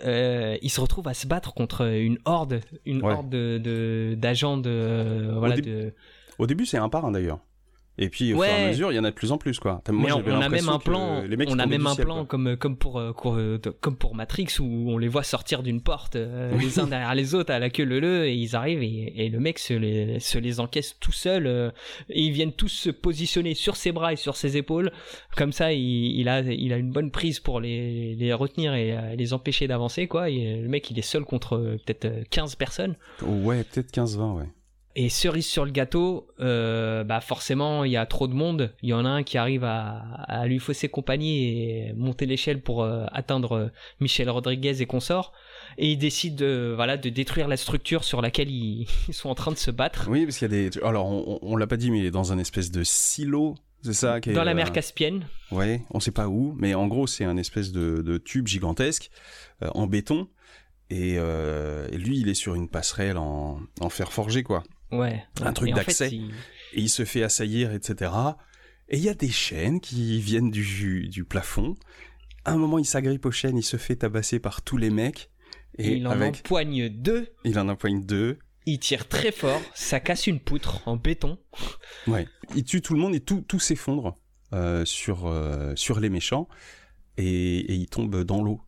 euh, il se retrouve à se battre contre une horde, une Ouais. horde de de- d'agents de, voilà dé- de. Au début, c'est un par un, d'ailleurs. Et puis, au fur et à mesure, il y en a de plus en plus, quoi. Moi, mais on, a même un plan, les mecs, on a même un ciel, plan quoi. comme comme pour euh, euh, comme pour Matrix où on les voit sortir d'une porte euh, Oui. les uns <laughs> derrière les autres à la queue leu leu et ils arrivent et, et le mec se les se les encaisse tout seul euh, et ils viennent tous se positionner sur ses bras et sur ses épaules comme ça il, il a il a une bonne prise pour les les retenir et euh, les empêcher d'avancer quoi et le mec il est seul contre peut-être euh, 15 personnes Ouais, peut-être 15-20, ouais. Et cerise sur le gâteau, euh, bah forcément il y a trop de monde. Il y en a un qui arrive à, à lui fausser compagnie et monter l'échelle pour euh, atteindre euh, Michel Rodriguez et consorts. Et il décide de, voilà, de détruire la structure sur laquelle ils, <laughs> ils sont en train de se battre. Oui, parce qu'il y a des. Alors, on, on- on l'a pas dit, mais il est dans un espèce de silo. C'est ça qui est, Dans la mer euh, Caspienne. Ouais, on sait pas où, mais en gros, c'est un espèce de, de tube gigantesque euh, en béton. Et, euh, et lui, il est sur une passerelle en, en fer forgé, quoi. Ouais. Un truc Et en fait, d'accès. il- Et il se fait assaillir, etc. Et il y a des chaînes qui viennent du, du plafond. À un moment, il s'agrippe aux chaînes, il se fait tabasser par tous les mecs. Et il en avec, empoigne deux. il en empoigne deux. Il tire très fort. Ça casse une poutre en béton. Ouais. Il tue tout le monde et tout, tout s'effondre euh, sur, euh, sur les méchants. Et, et il tombe dans l'eau.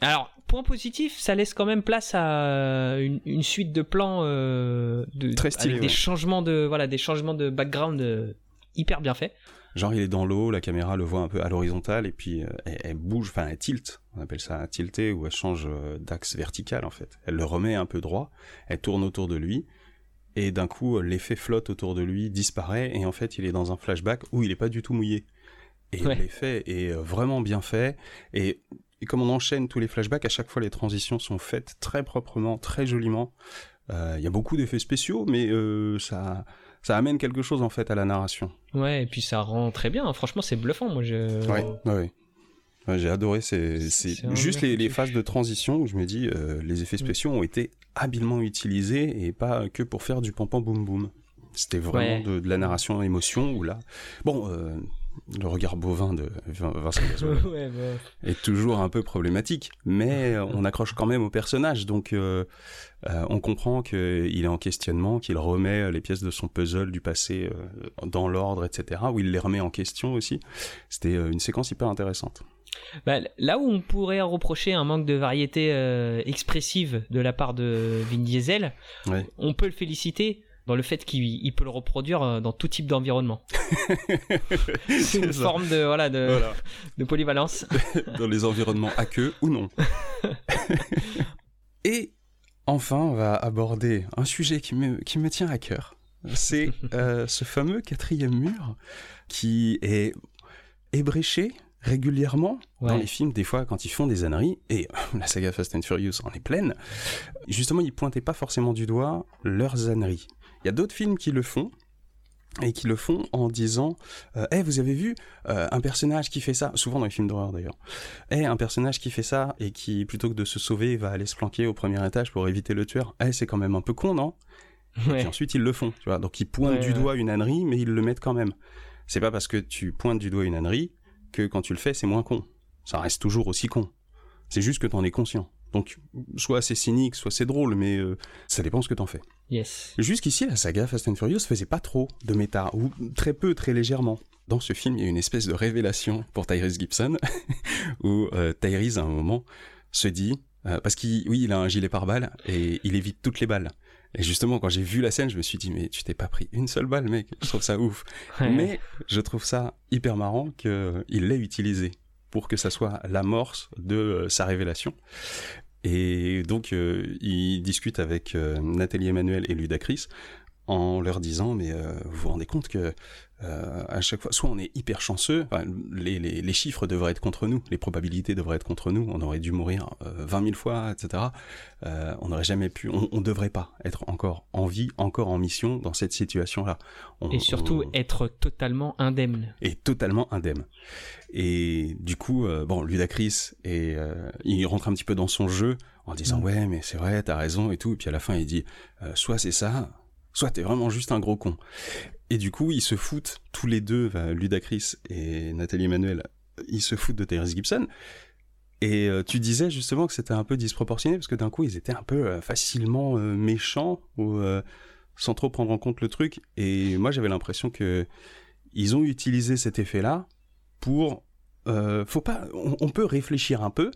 Alors, point positif, ça laisse quand même place à une, une suite de plans euh, de, Très stylé, avec des changements de voilà des changements de background euh, hyper bien faits. Genre, il est dans l'eau, la caméra le voit un peu à l'horizontale, et puis euh, elle, bouge, enfin, elle tilte, on appelle ça tilter, ou elle change euh, d'axe vertical, en fait. Elle le remet un peu droit, elle tourne autour de lui, et d'un coup, l'effet flotte autour de lui, disparaît, et en fait, il est dans un flashback où il n'est pas du tout mouillé. Et l'effet est vraiment bien fait, et, et, comme on enchaîne tous les flashbacks, à chaque fois, les transitions sont faites très proprement, très joliment. Il y a beaucoup d'effets spéciaux, mais ça ça amène quelque chose en fait à la narration. Ouais, et puis ça rend très bien. Franchement, c'est bluffant. Moi, je. Ouais, ouais. ouais j'ai adoré. C'est juste les, les, phases de transition où je me dis euh, les effets mm. spéciaux ont été habilement utilisés et pas que pour faire du pam boum boum. C'était vraiment de, de, la narration émotion ou là. Bon, euh, le regard bovin de Vincent <laughs> ouais, bah. est toujours un peu problématique, mais on accroche quand même au personnage, donc euh, euh, on comprend qu'il est en questionnement, qu'il remet les pièces de son puzzle du passé euh, dans l'ordre, etc., où il les remet en question aussi. C'était une séquence hyper intéressante. Bah, là où on pourrait reprocher un manque de variété expressive de la part de Vin Diesel, on peut le féliciter dans le fait qu'il peut le reproduire euh, dans tout type d'environnement. <laughs> c'est une forme de, voilà, de, de polyvalence. <laughs> dans les environnements à queue ou non. <laughs> Et enfin, on va aborder un sujet qui me, qui me tient à cœur. C'est euh, ce fameux quatrième mur qui est ébréché régulièrement dans les films, des fois quand ils font des âneries, et la saga Fast and Furious en est pleine, justement ils pointaient pas forcément du doigt leurs âneries. Il y a d'autres films qui le font, et qui le font en disant Eh, vous avez vu euh, un personnage qui fait ça? Souvent dans les films d'horreur d'ailleurs Eh, un personnage qui fait ça et qui plutôt que de se sauver va aller se planquer au premier étage pour éviter le tueur. Eh, c'est quand même un peu con non? Et ensuite ils le font tu vois. Donc ils pointent du doigt une ânerie mais ils le mettent quand même. C'est pas parce que tu pointes du doigt une ânerie que quand tu le fais c'est moins con. Ça reste toujours aussi con. C'est juste que tu en es conscient. Donc, soit c'est cynique, soit c'est drôle, mais euh, ça dépend ce que t'en fais. Yes. Jusqu'ici, la saga Fast and Furious faisait pas trop de méta, ou très peu, très légèrement. Dans ce film, il y a une espèce de révélation pour Tyrese Gibson, <laughs> où euh, Tyrese, à un moment, se dit, euh, parce qu'il, oui, il a un gilet pare-balles, et il évite toutes les balles. Et justement, quand j'ai vu la scène, je me suis dit, mais tu t'es pas pris une seule balle, mec. Je trouve ça ouf. <laughs> Mais je trouve ça hyper marrant qu'il l'ait utilisé pour que ça soit l'amorce de sa révélation. Et donc, euh, il discute avec euh, Nathalie Emmanuel et Ludacris en leur disant mais euh, vous vous rendez compte que à chaque fois soit on est hyper chanceux les, les, les, chiffres devraient être contre nous les probabilités devraient être contre nous on aurait dû mourir 20 000 fois etc on n'aurait jamais pu on, on devrait pas être encore en vie encore en mission dans cette situation là et surtout être totalement indemne et totalement indemne et du coup, euh, bon, Ludacris, et, euh, il rentre un petit peu dans son jeu en disant mm. ouais, mais c'est vrai, t'as raison et tout. Et puis à la fin, il dit euh, soit c'est ça, soit t'es vraiment juste un gros con. Et du coup, ils se foutent tous les deux, Ludacris et Nathalie Emmanuel, ils se foutent de Tyrese Gibson. Et tu disais justement que c'était un peu disproportionné parce que d'un coup, ils étaient un peu facilement méchants ou sans trop prendre en compte le truc. Et moi, j'avais l'impression que ils ont utilisé cet effet-là pour euh, faut pas, on, peut réfléchir un peu,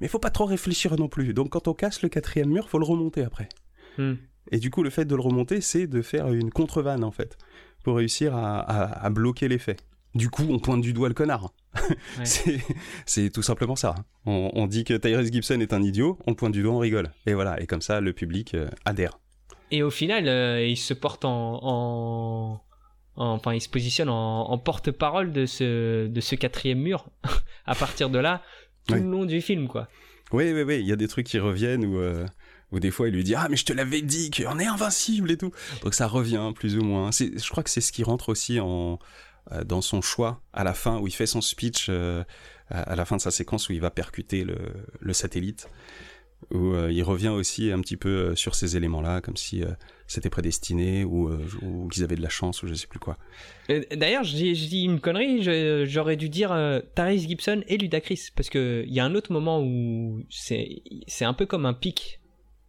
mais faut pas trop réfléchir non plus. Donc quand on casse le quatrième mur, faut le remonter après. Hmm. Et du coup, le fait de le remonter, c'est de faire une contre-vanne en fait, pour réussir à, bloquer l'effet. Du coup, on pointe du doigt le connard. <laughs> c'est tout simplement ça. On, dit que Tyrese Gibson est un idiot, on le pointe du doigt, on rigole. Et voilà, et comme ça, le public euh, adhère. Et au final, euh, il se porte en enfin il se positionne en, porte-parole de ce, de ce quatrième mur <laughs> à partir de là tout le long du film quoi. Oui oui oui, il y a des trucs qui reviennent où, euh, des fois il lui dit ah mais je te l'avais dit qu'on est invincible et tout. Donc ça revient plus ou moins. Je crois que c'est ce qui rentre aussi en euh, dans son choix à la fin où il fait son speech euh, à la fin de sa séquence où il va percuter le, satellite où il revient aussi un petit peu sur ces éléments-là, comme si c'était prédestiné ou, euh, ou qu'ils avaient de la chance ou je sais plus quoi. D'ailleurs, je dis, une connerie, j'aurais dû dire euh, Gibson et Ludacris parce que il y a un autre moment où c'est un peu comme un pic euh,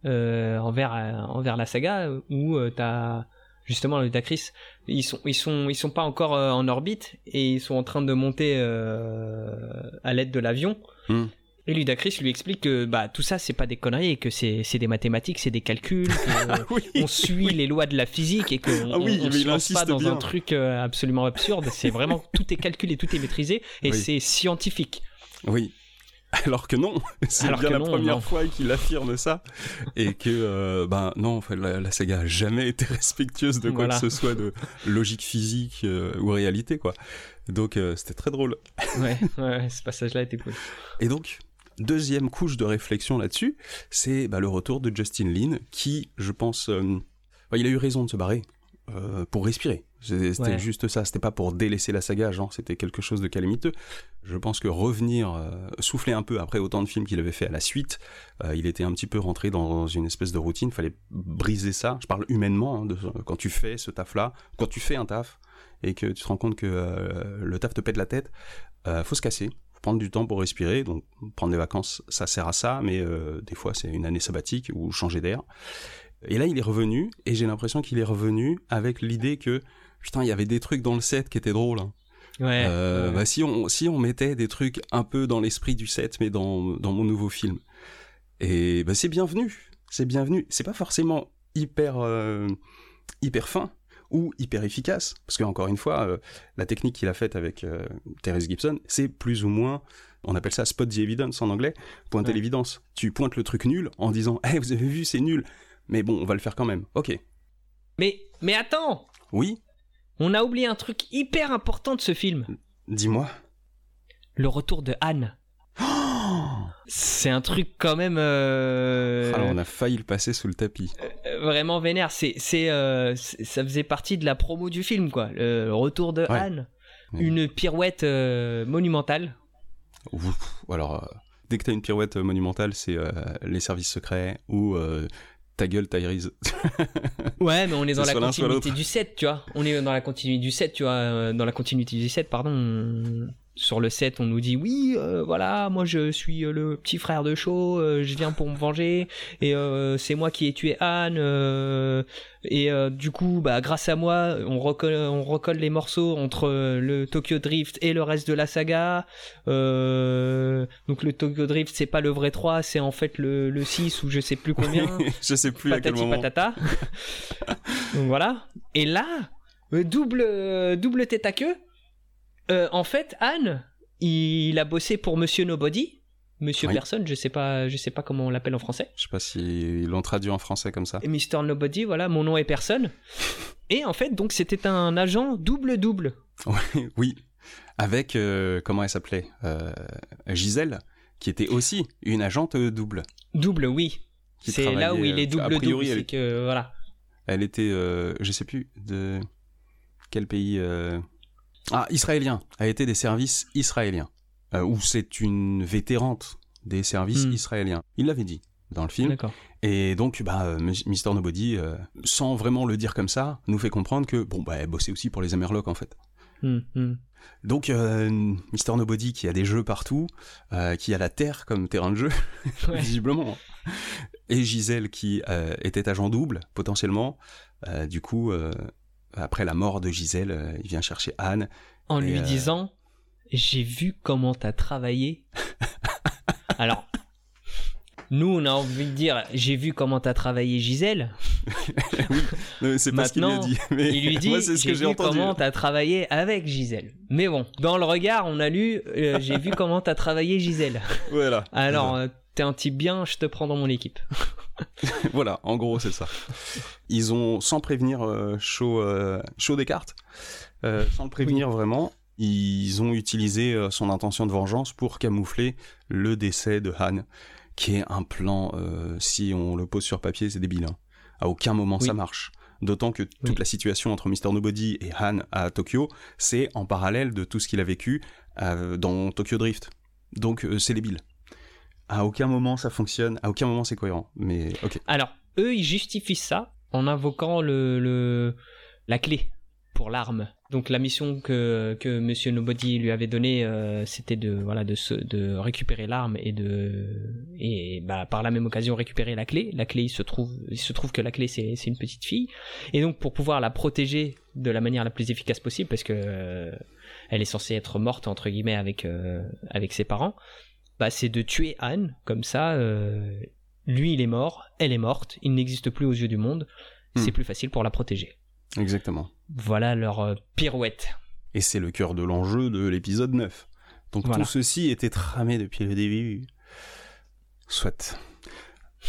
envers envers la saga où euh, t'as justement Ludacris, ils sont ils sont ils sont pas encore en orbite et ils sont en train de monter à l'aide de l'avion. Hmm. Et Ludacris lui explique que bah, tout ça, c'est pas des conneries et que c'est des mathématiques, c'est des calculs, qu'on <laughs> suit les lois de la physique et qu'on ah oui, on, se lance pas dans bien. un truc euh, absolument absurde. C'est vraiment tout est calculé, tout est maîtrisé et Oui. c'est scientifique. Oui. Alors que non, <laughs> c'est bien la non, première non. fois qu'il affirme ça et que euh, ben non, la, la saga a jamais été <laughs> respectueuse de quoi Voilà. que ce soit de logique physique euh, ou réalité quoi. Donc euh, c'était très drôle. Ouais, ouais, ce passage-là était cool. Et donc deuxième couche de réflexion là-dessus, c'est bah, le retour de Justin Lin qui, je pense, bah, il a eu raison de se barrer euh, pour respirer. C'était Ouais. juste ça, c'était pas pour délaisser la saga, genre c'était quelque chose de calamiteux. Je pense que revenir, euh, souffler un peu après autant de films qu'il avait fait à la suite, euh, il était un petit peu rentré dans une espèce de routine, fallait briser ça. Je parle humainement, hein, de, quand tu fais ce taf-là, quand tu fais un taf et que tu te rends compte que le taf te pète la tête, faut se casser, faut prendre du temps pour respirer. Donc prendre des vacances, ça sert à ça, mais des fois c'est une année sabbatique ou changer d'air. Et là, il est revenu, et j'ai l'impression qu'il est revenu avec l'idée que putain, il y avait des trucs dans le set qui étaient drôles. hein. Ouais. Euh, ouais. bah, si, on, si on mettait des trucs un peu dans l'esprit du set, mais dans, dans mon nouveau film. Et bah, c'est bienvenu. C'est bienvenu. C'est pas forcément hyper, euh, hyper fin ou hyper efficace. Parce que, encore une fois, euh, la technique qu'il a faite avec euh, Therese Gibson, c'est plus ou moins. On appelle ça spot the evidence en anglais, pointer Ouais. l'évidence. Tu pointes le truc nul en disant Eh, vous avez vu, c'est nul. Mais bon, on va le faire quand même. Ok. Mais, mais attends Oui, On a oublié un truc hyper important de ce film. dis-moi. Le retour de Anne. <gasps> C'est un truc quand même euh, Alors, on a failli le passer sous le tapis. euh, vraiment vénère. C'est, c'est, euh, c'est- ça faisait partie de la promo du film, quoi. Le retour de Ouais. Anne. Ouais. Une pirouette euh, monumentale. Ouf. Alors, euh, dès que t'as une pirouette euh, monumentale, c'est euh, les services secrets ou euh, ta gueule, Tyrese. <laughs> Ouais, mais on est dans la continuité du 7, tu vois. On est dans la continuité du 7, tu vois. euh, Dans la continuité du 7, pardon. Sur le 7, on nous dit oui, euh, voilà, moi je suis euh, le petit frère de Shaw, euh, je viens pour me venger, et euh, c'est moi qui ai tué Anne, euh, et euh, du coup, bah, grâce à moi, on recolle, on recolle les morceaux entre le Tokyo Drift et le reste de la saga. Euh, donc le Tokyo Drift, c'est pas le vrai 3, c'est en fait le, le 6 ou je sais plus combien <laughs> Je sais plus à quel patati moment. patata. <laughs> Donc voilà. Et là, double, double tête à queue. Euh, en fait, Anne, il a bossé pour Monsieur Nobody. Monsieur Oui. Personne, je sais pas, je sais pas comment on l'appelle en français. Je sais pas s'ils l'ont traduit en français comme ça. Et Mr Nobody, voilà, mon nom est Personne. <laughs> Et en fait, donc c'était un agent double double. oui. Avec, euh, comment elle s'appelait Euh, Gisèle, qui était aussi une agente double. Double, oui. C'est là où il est euh, a double priori, double, elle- c'est que voilà. Elle était, euh, je sais plus, de quel pays Ah, israélien. Elle était des services israéliens. Euh, ou c'est une vétérante des services Hmm. israéliens. Il l'avait dit dans le film. Et donc, bah, euh, Mr. Nobody, euh, sans vraiment le dire comme ça, nous fait comprendre que, bon, bah, elle bossait aussi pour les Amerlocs, en fait. Hmm, hmm. Donc, euh, Mr. Nobody qui a des jeux partout, euh, qui a la Terre comme terrain de jeu, <laughs> Ouais. visiblement. Et Gisèle qui était agent double, potentiellement. Du coup, après la mort de Gisèle, euh, il vient chercher Anne. en lui euh, disant j'ai vu comment t'as travaillé <laughs> alors nous on a envie de dire j'ai vu comment t'as travaillé Gisèle <laughs> Euh, c'est pas ce qu'il lui a dit. Mais il lui <laughs> dit moi, c'est ce j'ai vu entendu. comment t'as travaillé avec Gisèle mais bon dans le regard on a lu euh, j'ai vu comment t'as travaillé Gisèle Voilà. alors t'es un type bien je te prends dans mon équipe <laughs> voilà, en gros, c'est ça. Ils ont, sans prévenir euh, Shaw, euh, Descartes, euh, sans le prévenir vraiment, ils ont utilisé euh, son intention de vengeance pour camoufler le décès de Han, qui est un plan, si on le pose sur papier, c'est débile. hein. À aucun moment Oui. ça marche. D'autant que toute Oui. la situation entre Mr. Nobody et Han à Tokyo, c'est en parallèle de tout ce qu'il a vécu dans Tokyo Drift. Donc c'est débile. À aucun moment ça fonctionne, à aucun moment c'est cohérent. Mais ok. alors eux ils justifient ça en invoquant le, la clé pour l'arme donc la mission que, Monsieur Nobody lui avait donnée, euh, c'était de voilà de récupérer l'arme et de et bah par la même occasion récupérer la clé. La clé il se trouve il se trouve que la clé c'est c'est une petite fille et donc pour pouvoir la protéger de la manière la plus efficace possible parce que euh, elle est censée être morte entre guillemets avec euh, avec ses parents. Bah, c'est de tuer Anne, comme ça, euh, lui il est mort, elle est morte, il n'existe plus aux yeux du monde, Hmm. c'est plus facile pour la protéger. Exactement. Voilà leur euh, pirouette. Et c'est le cœur de l'enjeu de l'épisode 9. Donc Voilà. tout ceci était tramé depuis le début. Soit.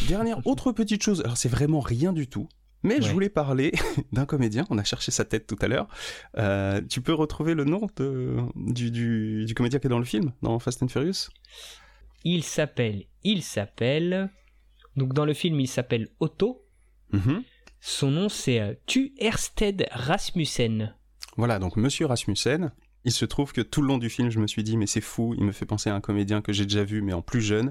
Dernière <laughs> autre petite chose, alors c'est vraiment rien du tout, mais je voulais parler <laughs> d'un comédien, on a cherché sa tête tout à l'heure. Euh, tu peux retrouver le nom de- du, du- du comédien qui est dans le film, dans Fast and Furious? Il s'appelle, il s'appelle, donc dans le film il s'appelle Otto, Mhm. son nom c'est euh, Tu Ersted Rasmussen. Voilà, donc Monsieur Rasmussen. Il se trouve que tout le long du film, je me suis dit, mais c'est fou, il me fait penser à un comédien que j'ai déjà vu, mais en plus jeune.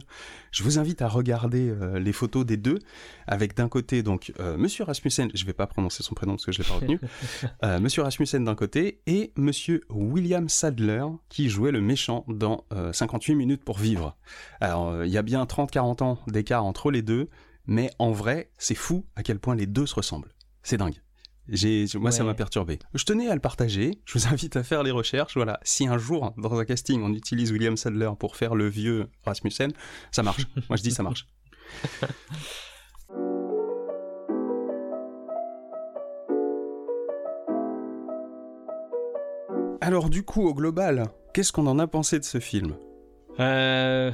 Je vous invite à regarder euh, les photos des deux, avec d'un côté, donc, euh, Monsieur Rasmussen, je vais pas prononcer son prénom parce que je l'ai pas retenu, <laughs> Euh, Monsieur Rasmussen d'un côté, et Monsieur William Sadler, qui jouait le méchant dans euh, 58 minutes pour vivre. Alors, il y a bien 30-40 ans d'écart entre les deux, mais en vrai, c'est fou à quel point les deux se ressemblent. C'est dingue. Moi, ça m'a perturbé. Je tenais à le partager. Je vous <laughs> invite à faire les recherches. Voilà. Si un jour, dans un casting, on utilise William Sadler pour faire le vieux Rasmussen, ça marche. <laughs> moi, je dis ça marche. Alors, du coup, au global, qu'est-ce qu'on en a pensé de ce film? Euh,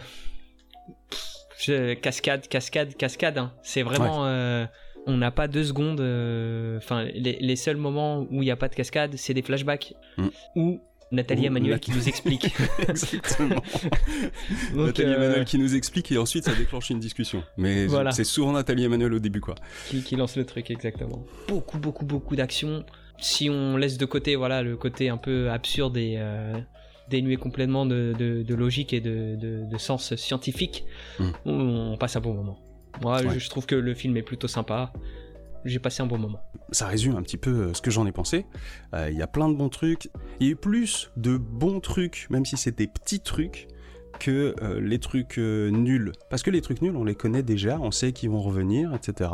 pff, je- cascade, cascade, cascade. hein. C'est vraiment. euh, on n'a pas deux secondes. euh, Enfin, les, les seuls moments où il n'y a pas de cascade, c'est des flashbacks. Mm. Ou Nathalie Emmanuel qui nous explique. <laughs> Exactement. <laughs> Donc, Nathalie euh, Emmanuel qui nous explique et ensuite ça déclenche une discussion. Mais Voilà. c'est souvent Nathalie Emmanuel au début, quoi. qui, qui lance le truc exactement. Beaucoup, beaucoup, beaucoup d'actions. Si on laisse de côté, voilà, le côté un peu absurde et euh, dénué complètement de, de- de logique et de, sens scientifique, Mm. on, on passe un bon moment. Moi, Ouais. je, je trouve que le film est plutôt sympa. J'ai passé un bon moment. ça résume un petit peu euh, ce que j'en ai pensé. Euh, Il y a plein de bons trucs. Il y a eu plus de bons trucs, même si c'est des petits trucs, que euh, les trucs euh, nuls. Parce que les trucs nuls, on les connaît déjà, on sait qu'ils vont revenir, etc.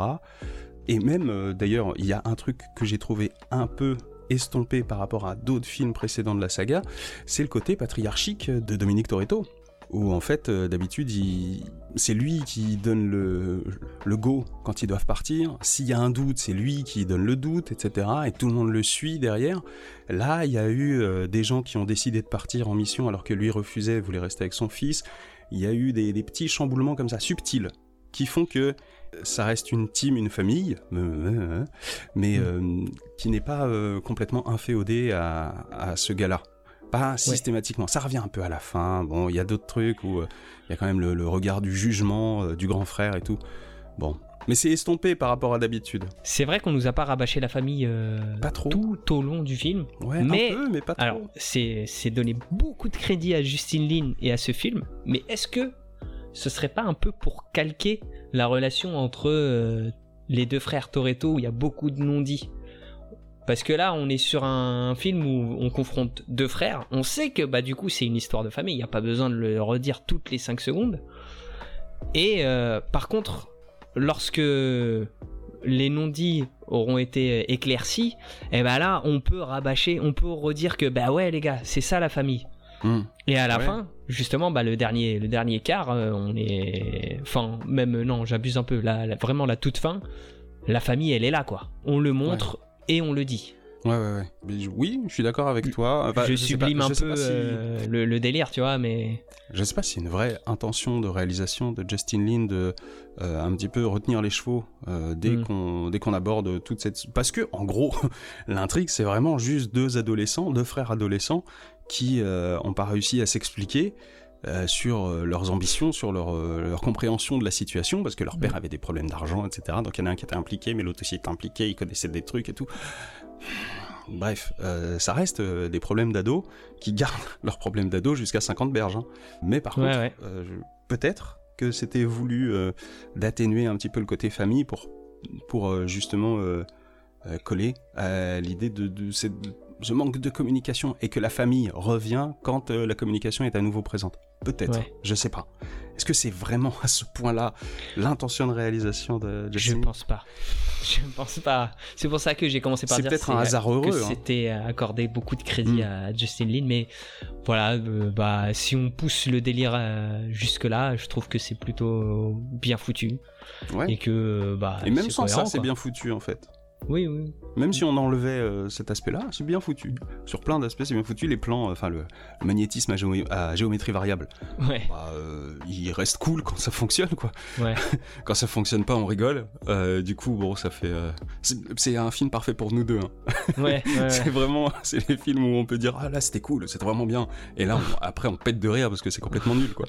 Et même, d'ailleurs, il y a un truc que j'ai trouvé un peu estompé par rapport à d'autres films précédents de la saga, c'est le côté patriarchique de Dominique Toretto. Où en fait, euh, d'habitude, il- c'est lui qui donne le, le go quand ils doivent partir. S'il y a un doute, c'est lui qui donne le doute, etc. Et tout le monde le suit derrière. Là, il y a eu euh, des gens qui ont décidé de partir en mission alors que lui refusait, voulait rester avec son fils. Il y a eu des, des petits chamboulements comme ça, subtils, qui font que ça reste une team, une famille, euh, mais euh, qui n'est pas euh, complètement inféodé à, à ce gars-là. Pas systématiquement. Ça revient un peu à la fin. Bon, il y a d'autres trucs où euh, il y a quand même le, le regard du jugement euh, du grand frère et tout. Bon. Mais c'est estompé par rapport à d'habitude. C'est vrai qu'on nous a pas rabâché la famille euh, Pas trop. tout au long du film. Ouais, Mais- un peu, mais pas trop. Alors, c'est c'est donner beaucoup de crédit à Justine Lin et à ce film, mais est-ce que ce serait pas un peu pour calquer la relation entre les deux frères Toretto où il y a beaucoup de non-dits? Parce que là, on est sur un film où on confronte deux frères. On sait que bah du coup, c'est une histoire de famille. Il n'y a pas besoin de le redire toutes les 5 secondes. Et euh, par contre, lorsque les non-dits auront été éclaircis, et ben là, on peut rabâcher, on peut redire que bah ouais les gars, c'est ça la famille. Hmm. Et à la Ouais. fin, justement, bah le dernier, le dernier quart, euh, on est, enfin même non, j'abuse un peu. Là, vraiment la toute fin, la famille, elle est là quoi. On le montre et on le dit. Ouais, ouais, ouais. Mais je- oui, je suis d'accord avec toi. Enfin, je sublime un peu si- euh, le, le délire, tu vois, mais Je sais pas si c'est une vraie intention de réalisation de Justin Lin de euh, un petit peu retenir les chevaux euh, dès Mm. qu'on dès qu'on aborde toute cette parce que en gros <laughs> l'intrigue c'est vraiment juste deux adolescents, deux frères adolescents qui euh, ont pas réussi à s'expliquer. Euh, sur euh, leurs ambitions, sur leur, euh, leur compréhension de la situation, parce que leur père Mm. avait des problèmes d'argent, etc. Donc il y en a un qui était impliqué, mais l'autre aussi était impliqué, il connaissait des trucs et tout. Bref, euh, ça reste des problèmes d'ado qui gardent <laughs> leurs problèmes d'ado jusqu'à 50 berges. hein. Mais par Ouais, contre, ouais. peut-être que c'était voulu d'atténuer un petit peu le côté famille pour, pour justement coller à l'idée de, de cette- ce manque de communication et que la famille revient quand euh, la communication est à nouveau présente. Peut-être, Ouais. je sais pas. Est-ce que c'est vraiment à ce point-là l'intention de réalisation de Je Justin Lin pense pas. <laughs> Je pense pas. C'est pour ça que j'ai commencé par C'est dire peut-être un hasard que heureux. hein. c'était accordé beaucoup de crédit Mm. à Justin Lin, mais voilà, euh, bah si on pousse le délire jusque là, je trouve que c'est plutôt bien foutu Ouais. et que euh, bah Et même c'est sans ça, cohérent, c'est quoi. bien foutu en fait. Oui, oui. Même si on enlevait euh, cet aspect-là, c'est bien foutu. Sur plein d'aspects, c'est bien foutu. Les plans, euh, enfin le, le magnétisme à, géo- à géométrie variable, Ouais, bah, euh, il reste cool quand ça fonctionne, quoi. ouais. <laughs> Quand ça fonctionne pas, on rigole. Euh, du coup, bon, ça fait. c'est un film parfait pour nous deux. hein. Ouais, ouais, <laughs> ouais. C'est vraiment, <laughs> c'est les films où on peut dire ah là c'était cool, c'était vraiment bien. Et là, on- après, on pète de rire parce que c'est complètement nul, quoi.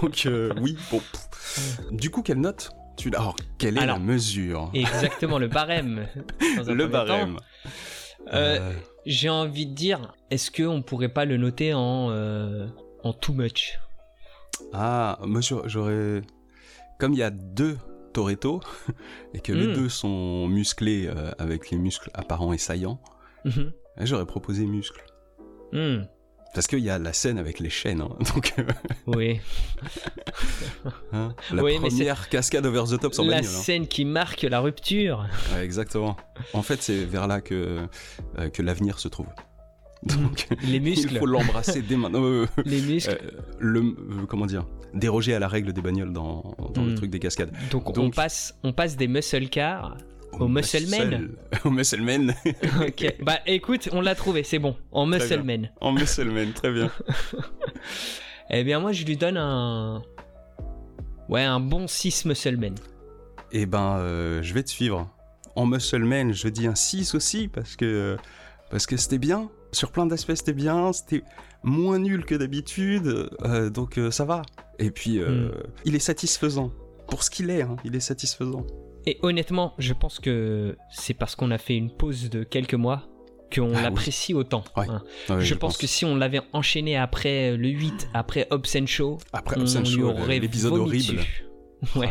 Donc oui, bon. pff. Du coup, quelle note? Tu Alors, quelle est Alors, la mesure? Exactement, le barème. <laughs> Le barème. Euh, Euh, J'ai envie de dire, est-ce qu'on pourrait pas le noter en, euh, en too much? Ah, moi j'aurais-. Comme il y a deux Toretto, <laughs> et que les Mm. deux sont musclés euh, avec les muscles apparents et saillants, Mhm. j'aurais proposé muscles. Hmm, Parce qu'il y a la scène avec les chaînes, hein, <laughs> donc euh, Oui. hein, la Oui, mais première cascade over the top sans La bagnole. hein. scène qui marque la rupture. Ouais, exactement. En fait, c'est vers là que, euh, que l'avenir se trouve. Donc, Les il faut l'embrasser dès maintenant. Euh, Les muscles. euh, le, comment dire Déroger à la règle des bagnoles dans, dans le Mm. truc des cascades. donc, on donc- passe, on passe des muscle cars. Au muscle man. Au muscle man. <laughs> <laughs> ok. Bah écoute, on l'a trouvé, c'est bon. En Très muscle man. en muscle man, très bien. <laughs> Eh bien moi je lui donne un... Ouais, un bon 6 muscle man. Eh ben, euh, je vais te suivre. En Muscle Man, je dis un 6 aussi parce que parce que c'était bien. Sur plein d'aspects, c'était bien. C'était moins nul que d'habitude, euh, donc euh, ça va. Et puis, euh, Mm. il est satisfaisant pour ce qu'il est. hein, il est satisfaisant. Et honnêtement, je pense que c'est parce qu'on a fait une pause de quelques mois qu'on Ah oui. l'apprécie autant. Ouais. hein. Je, pense, que si on l'avait enchaîné après le 8, après Hobson Show, après on lui aurait l'épisode horrible. dessus. <laughs> Oh Ouais.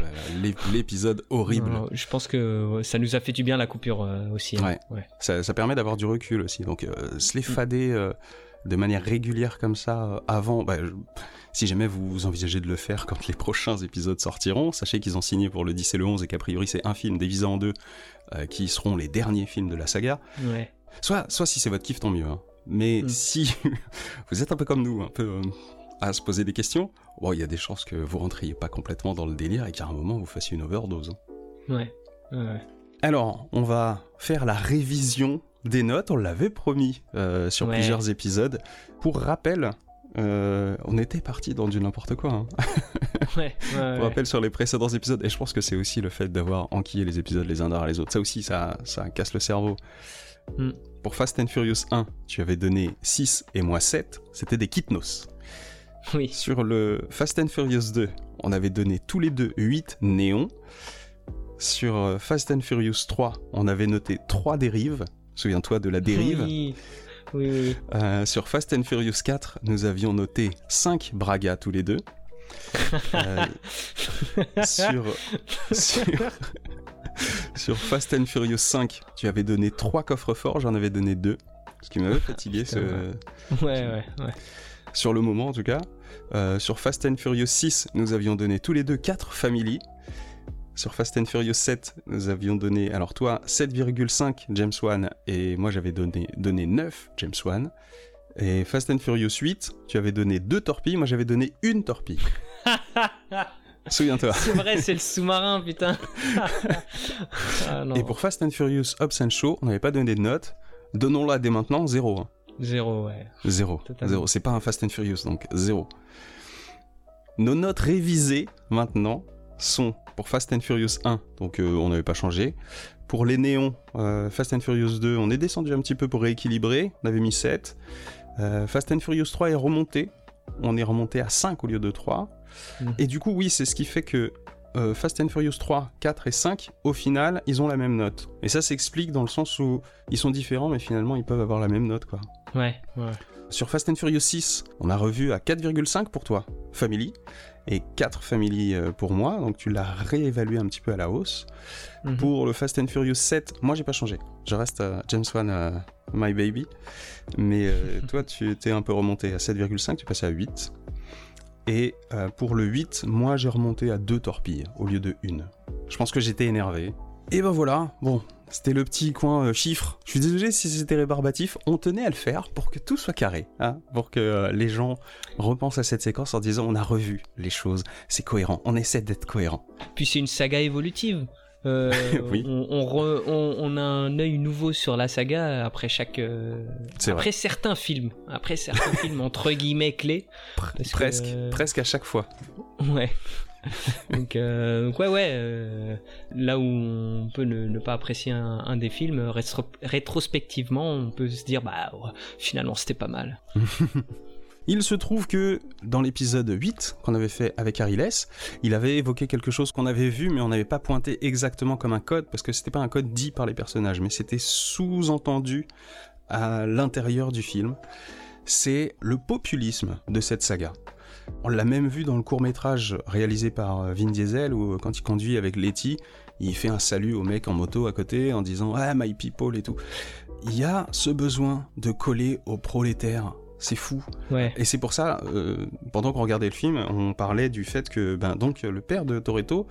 l'épisode horrible. Je pense que ça nous a fait du bien la coupure euh, aussi. hein. Ouais. Ça, ça permet d'avoir du recul aussi. Donc, euh, se les fader euh, de manière régulière comme ça avant. bah, je- si jamais vous envisagez de le faire quand les <laughs> prochains épisodes sortiront, sachez qu'ils ont signé pour le 10 et le 11 et qu'a priori c'est un film divisé en deux euh, qui seront les derniers films de la saga. Ouais. Soit, soit si c'est votre kiff, tant mieux. hein. Mais Mm. si <laughs> vous êtes un peu comme nous, un peu euh, à se poser des questions, bon, il y a des chances que vous rentriez pas complètement dans le délire et qu'à un moment vous fassiez une overdose. hein. Ouais. ouais. Alors, on va faire la révision des notes, on l'avait promis euh, sur Ouais. plusieurs épisodes. Pour rappel, euh, on était parti dans du n'importe quoi. hein. Ouais, ouais, <laughs> Pour rappel sur les précédents épisodes, et je pense que c'est aussi le fait d'avoir enquillé les épisodes les uns derrière les autres. Ça aussi, ça, ça casse le cerveau. Mm. Pour Fast and Furious 1, tu avais donné 6 et moi 7, c'était des kitnos. Oui. Sur le Fast and Furious 2, on avait donné tous les deux 8 néons. Sur euh, Fast and Furious 3, on avait noté 3 dérives. Souviens-toi de la dérive. Oui. Oui, oui. Euh, sur Fast and Furious 4, nous avions noté 5 bragas tous les deux. Euh, <laughs> sur, sur, <laughs> sur Fast and Furious 5, tu avais donné 3 coffres forts, j'en avais donné 2. Ce qui m'avait fatigué ce, Ouais, ouais, ouais. sur le moment en tout cas. Euh, sur Fast and Furious 6, nous avions donné tous les deux 4 family. Sur Fast and Furious 7, nous avions donné, alors toi, 7,5 James Wan et moi j'avais donné, donné 9 James Wan. Et Fast and Furious 8, tu avais donné 2 torpilles, moi j'avais donné une torpille. <laughs> Souviens-toi. C'est vrai, c'est le sous-marin, putain. <laughs> ah, non. Et pour Fast and Furious Hobbs and Show, on n'avait pas donné de notes. Donnons-la dès maintenant, 0. hein. Zéro, ouais. Zéro. Totalement. Zéro. C'est pas un Fast and Furious, donc zéro. Nos notes révisées maintenant sont pour Fast and Furious 1, donc euh, on n'avait pas changé. Pour les néons, euh, Fast and Furious 2, on est descendu un petit peu pour rééquilibrer, on avait mis 7. Euh, Fast and Furious 3 est remonté, on est remonté à 5 au lieu de 3. Mhm. Et du coup, oui, c'est ce qui fait que Fast and Furious 3, 4 et 5, au final, ils ont la même note. Et ça s'explique dans le sens où ils sont différents, mais finalement, ils peuvent avoir la même note, quoi. Ouais, ouais. Sur Fast and Furious 6, on a revu à 4,5 pour toi, Family, et 4 Family euh, pour moi, donc tu l'as réévalué un petit peu à la hausse. Mhm. Pour le Fast and Furious 7, moi j'ai pas changé, je reste à James Wan, euh, My Baby, mais euh, <laughs> toi tu étais un peu remonté à 7,5, tu passais à 8. Et euh, pour le 8, moi j'ai remonté à deux torpilles au lieu de une. Je pense que j'étais énervé. Et ben voilà, bon, c'était le petit coin euh, chiffre. Je suis désolé si c'était rébarbatif, on tenait à le faire pour que tout soit carré, hein, pour que euh, les gens repensent à cette séquence en disant on a revu les choses, c'est cohérent, on essaie d'être cohérent. Puis c'est une saga évolutive. Euh, <laughs> Oui. on, on re- on- on a un œil nouveau sur la saga après chaque euh, vrai. après certains films après certains <laughs> films entre guillemets clés que, presque, euh, presque à chaque fois. ouais <laughs> donc, euh, donc ouais ouais euh, là où on peut ne, pas apprécier un, des films rétro- rétrospectivement on peut se dire bah finalement c'était pas mal <laughs> Il se trouve que dans l'épisode 8 qu'on avait fait avec Ariles, il avait évoqué quelque chose qu'on avait vu mais on n'avait pas pointé exactement comme un code parce que c'était pas un code dit par les personnages mais c'était sous-entendu à l'intérieur du film. C'est le populisme de cette saga. On l'a même vu dans le court métrage réalisé par euh, Vin Diesel où euh, quand il conduit avec Letty, il fait un salut au mec en moto à côté en disant Ah my people et tout. Il y a ce besoin de coller aux prolétaires. C'est fou. ouais Et c'est pour ça, euh, pendant qu'on regardait le film, on parlait du fait que, ben, donc, le père de Toretto,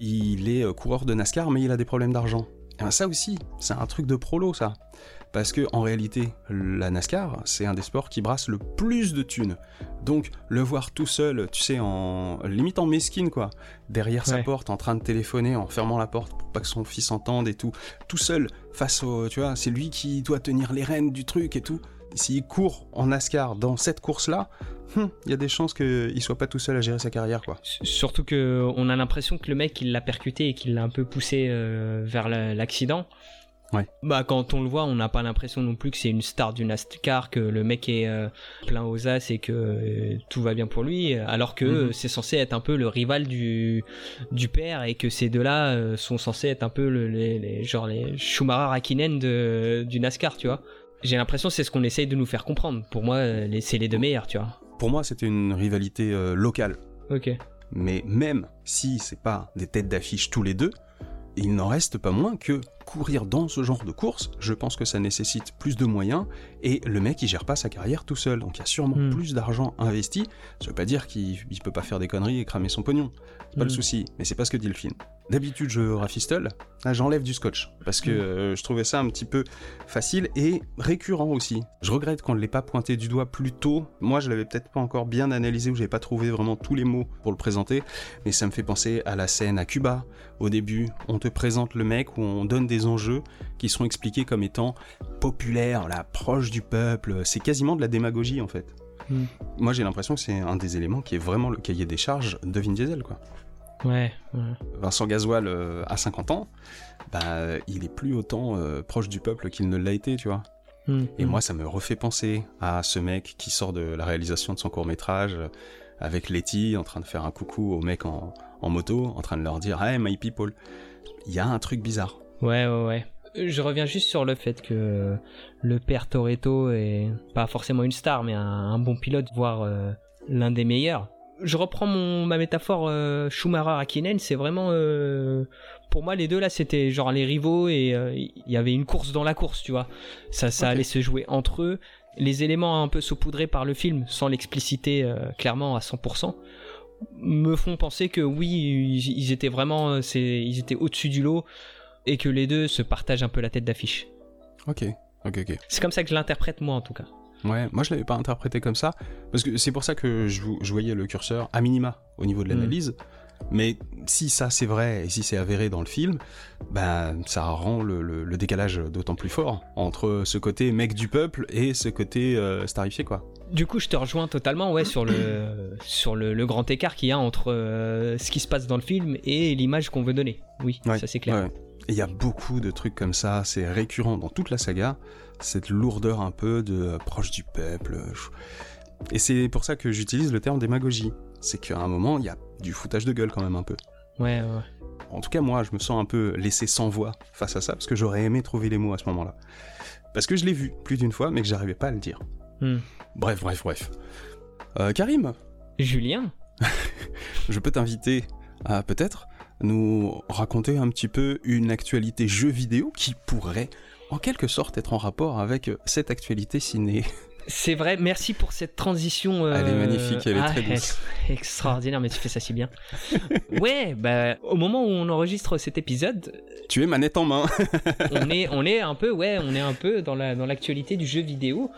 il est coureur de NASCAR, mais il a des problèmes d'argent. Ben, ça aussi, c'est un truc de prolo, ça. Parce que, en réalité, la NASCAR, c'est un des sports qui brasse le plus de thunes. Donc, le voir tout seul, tu sais, en limite en mesquine, quoi, derrière sa porte, en train de téléphoner, en fermant la porte pour pas que son fils entende et tout, tout seul, face au, tu vois, c'est lui qui doit tenir les rênes du truc et tout. S'il court en NASCAR dans cette course-là, hum, il y a des chances qu'il soit pas tout seul à gérer sa carrière, quoi. Surtout que on a l'impression que le mec il l'a percuté et qu'il l'a un peu poussé euh, vers la- l'accident. Ouais. Bah quand on le voit, on n'a pas l'impression non plus que c'est une star du NASCAR, que le mec est euh, plein aux as et que euh, tout va bien pour lui, alors que Mhm. c'est censé être un peu le rival du du père et que ces deux-là euh, sont censés être un peu le- les, les- genre les Schumacher Hakkinen de, du NASCAR, tu vois. J'ai l'impression que c'est ce qu'on essaye de nous faire comprendre. Pour moi, euh, c'est les deux meilleurs, tu vois. Pour moi, c'était une rivalité euh, locale. Ok. Mais même si c'est pas des têtes d'affiche tous les deux, il n'en reste pas moins que courir dans ce genre de course, je pense que ça nécessite plus de moyens et le mec il gère pas sa carrière tout seul, donc il y a sûrement Hmm. plus d'argent investi. Ça veut pas dire qu'il il peut pas faire des conneries et cramer son pognon, c'est pas le Hmm. souci, mais c'est pas ce que dit le film. D'habitude je rafistole, là j'enlève du scotch parce que Hmm. euh, je trouvais ça un petit peu facile et récurrent aussi. Je regrette qu'on ne l'ait pas pointé du doigt plus tôt. Moi je l'avais peut-être pas encore bien analysé ou j'avais pas trouvé vraiment tous les mots pour le présenter, mais ça me fait penser à la scène à Cuba. Au début, on te présente le mec où on donne des enjeux qui seront expliqués comme étant populaires, là, proche du peuple. C'est quasiment de la démagogie en fait. Hmm. Moi j'ai l'impression que c'est un des éléments qui est vraiment le cahier des charges de Vin Diesel quoi. Ouais. ouais. Vincent Gasoil euh, à 50 ans, bah, il est plus autant euh, proche du peuple qu'il ne l'a été, tu vois. Hmm. Et Hmm. moi, ça me refait penser à ce mec qui sort de la réalisation de son court métrage avec Letty en train de faire un coucou aux mecs en, en moto, en train de leur dire Hey my people. Il y a un truc bizarre. Ouais, ouais, ouais. Je reviens juste sur le fait que le père Toretto est pas forcément une star, mais un, un bon pilote, voire euh, l'un des meilleurs. Je reprends mon, ma métaphore euh, Schumacher-Hakkinen, c'est vraiment... euh, pour moi, les deux là, c'était genre les rivaux et euh, il y avait une course dans la course, tu vois. Ça, ça allait se jouer entre eux. Les éléments un peu saupoudrés par le film, sans l'expliciter clairement à 100%, me font penser que oui, ils, ils étaient vraiment... ils étaient au-dessus du lot et que les deux se partagent un peu la tête d'affiche. Ok, ok, ok. C'est comme ça que je l'interprète moi en tout cas. Ouais, moi je l'avais pas interprété comme ça, parce que c'est pour ça que je, vo- je voyais le curseur à minima au niveau de Mm. l'analyse. Mais si ça c'est vrai et si c'est avéré dans le film, ben ça rend le, le- le décalage d'autant plus fort entre ce côté mec du peuple et ce côté euh, starifié quoi. Du coup, je te rejoins totalement ouais sur le sur le, le grand écart qu'il y a entre euh, ce qui se passe dans le film et l'image qu'on veut donner. Oui, Ouais, ça c'est clair. Ouais. Et il y a beaucoup de trucs comme ça, c'est récurrent dans toute la saga, cette lourdeur un peu de euh, proche du peuple. euh, Et c'est pour ça que j'utilise le terme démagogie. C'est qu'à un moment, il y a du foutage de gueule quand même un peu. Ouais, ouais, ouais. En tout cas, moi, je me sens un peu laissé sans voix face à ça, parce que j'aurais aimé trouver les mots à ce moment-là. Parce que je l'ai vu plus d'une fois, mais que j'arrivais pas à le dire. Hmm. Bref, bref, bref. Euh, Karim, Julien, <laughs> je peux t'inviter à peut-être nous raconter un petit peu une actualité jeu vidéo qui pourrait en quelque sorte être en rapport avec cette actualité ciné. C'est vrai, merci pour cette transition. euh, Elle est magnifique, elle est ah, très douce. Extraordinaire, mais tu fais ça si bien. <laughs> ouais, bah, au moment où on enregistre cet épisode, Tu es manette en main. <laughs> on est, on est un peu, ouais, on est un peu dans la, dans l'actualité du jeu vidéo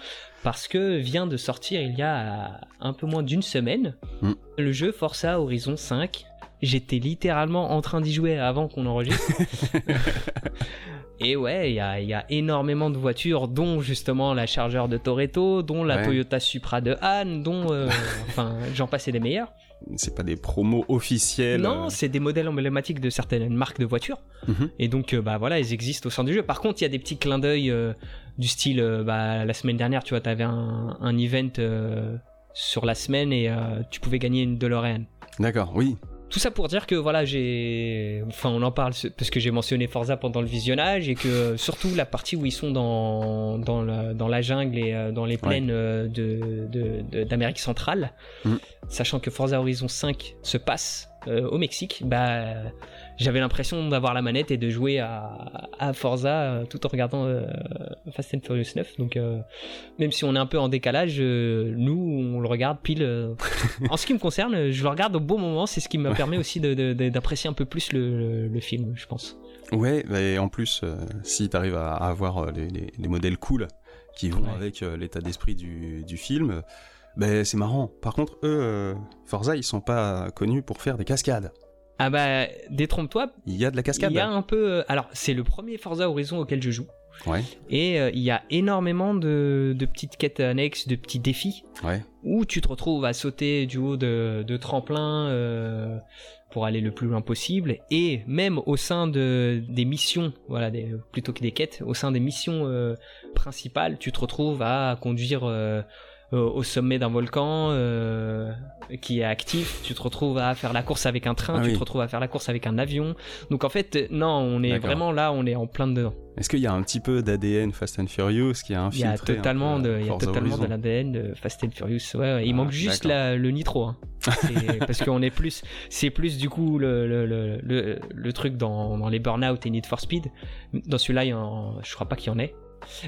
parce que vient de sortir il y a un peu moins d'une semaine Mm. le jeu Forza Horizon 5. J'étais littéralement en train d'y jouer avant qu'on enregistre. <laughs> Et ouais, il y a, il y a énormément de voitures, dont justement la chargeur de Toretto, dont la Ouais. Toyota Supra de Han, dont, euh, <laughs> enfin, j'en passais des meilleurs. C'est pas des promos officiels. Non, euh, c'est des modèles emblématiques de certaines marques de voitures. mhm. Et donc, euh, bah voilà, ils existent au sein du jeu. Par contre, il y a des petits clins d'œil euh, du style, bah, la semaine dernière, tu vois, t'avais un, un event sur la semaine et tu pouvais gagner une DeLorean. D'accord, oui. Tout ça pour dire que voilà, j'ai. Enfin, on en parle parce que j'ai mentionné Forza pendant le visionnage et que euh, surtout la partie où ils sont dans, dans, la, dans la jungle et euh, dans les plaines euh, de, d'Amérique centrale, Mm. sachant que Forza Horizon 5 se passe euh, au Mexique, bah, j'avais l'impression d'avoir la manette et de jouer à, à Forza euh, tout en regardant euh, Fast and Furious 9. Donc, euh, même si on est un peu en décalage, euh, nous, on le regarde pile. <laughs> en ce qui me concerne, je le regarde au bon moment. C'est ce qui me permet aussi d'apprécier un peu plus le, le film, je pense. Ouais, et en plus, si t'arrives à, à avoir les, les- les modèles cool qui vont Ouais. avec l'état d'esprit du, du film, ben c'est marrant. Par contre, eux, Forza, ils sont pas connus pour faire des cascades. Ah bah, détrompe-toi, Il y a de la il cascade. y a un peu. euh, Alors, c'est le premier Forza Horizon auquel je joue. Ouais, Et euh, il y a énormément de, de petites quêtes annexes, de petits défis, ouais. où tu te retrouves à sauter du haut de, de tremplin euh, pour aller le plus loin possible. Et même au sein de, des missions, voilà, des- plutôt que des quêtes, au sein des missions euh, principales, tu te retrouves à conduire au- au sommet d'un volcan euh, qui est actif. Tu te retrouves à faire la course avec un train, Ah tu oui. te retrouves à faire la course avec un avion. Donc en fait, euh, non, on est vraiment là, on est en plein dedans. Est-ce qu'il y a un petit peu d'ADN Fast and Furious qui a Il y a infiltré un totalement de, il y a totalement de l'ADN de Fast and Furious. Ouais, ouais, il Ah, manque juste la- le nitro. hein. <laughs> Parce qu'on est plus, c'est plus du coup le, le, le, truc dans, dans les Burnout et Need for Speed. Dans celui-là, je crois pas qu'il y en ait.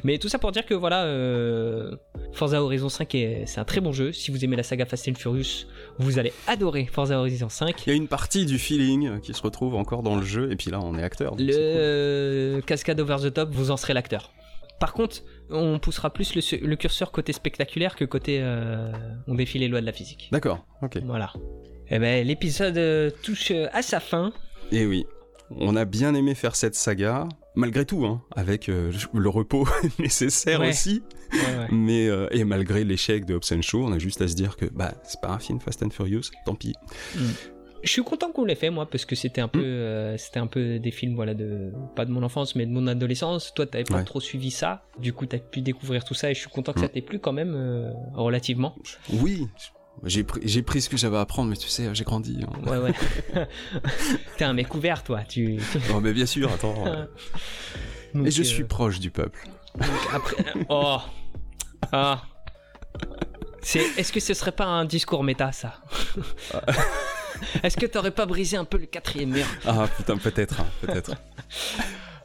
Mais tout ça pour dire que voilà, euh, Forza Horizon 5 est, c'est un très bon jeu. Si vous aimez la saga Fast and Furious, vous allez adorer Forza Horizon 5. Il y a une partie du feeling qui se retrouve encore dans le jeu, et puis là, on est acteur. Le cool. cascade over the top, vous en serez l'acteur. Par contre, on poussera plus le, curseur côté spectaculaire que côté euh, on défie les lois de la physique. D'accord, ok. Voilà. Eh ben, l'épisode euh, touche à sa fin. Et oui, on a bien aimé faire cette saga, malgré tout, hein, avec euh, le repos <laughs> nécessaire Ouais. aussi. Ouais, ouais. Mais euh, et malgré l'échec de Hobbs Show, on a juste à se dire que bah c'est pas un film Fast and Furious, tant pis. Je suis content qu'on l'ait fait moi parce que c'était un peu, euh, c'était un peu des films voilà de pas de mon enfance mais de mon adolescence. Toi t'avais pas trop suivi ça, du coup t'as pu découvrir tout ça et je suis content que ça Mm. t'ait plu quand même relativement. Oui, j'ai pris, j'ai pris ce que j'avais à apprendre, mais tu sais, j'ai grandi. hein. Ouais ouais. <laughs> T'es un mec ouvert toi. Tu. <laughs> Oh, mais bien sûr, attends. euh, <laughs> Donc, et je euh, suis proche du peuple. Donc après, oh, ah, c'est. Est-ce que ce serait pas un discours méta ça? Est-ce que t'aurais pas brisé un peu le quatrième mur? Ah putain, peut-être, hein, peut-être.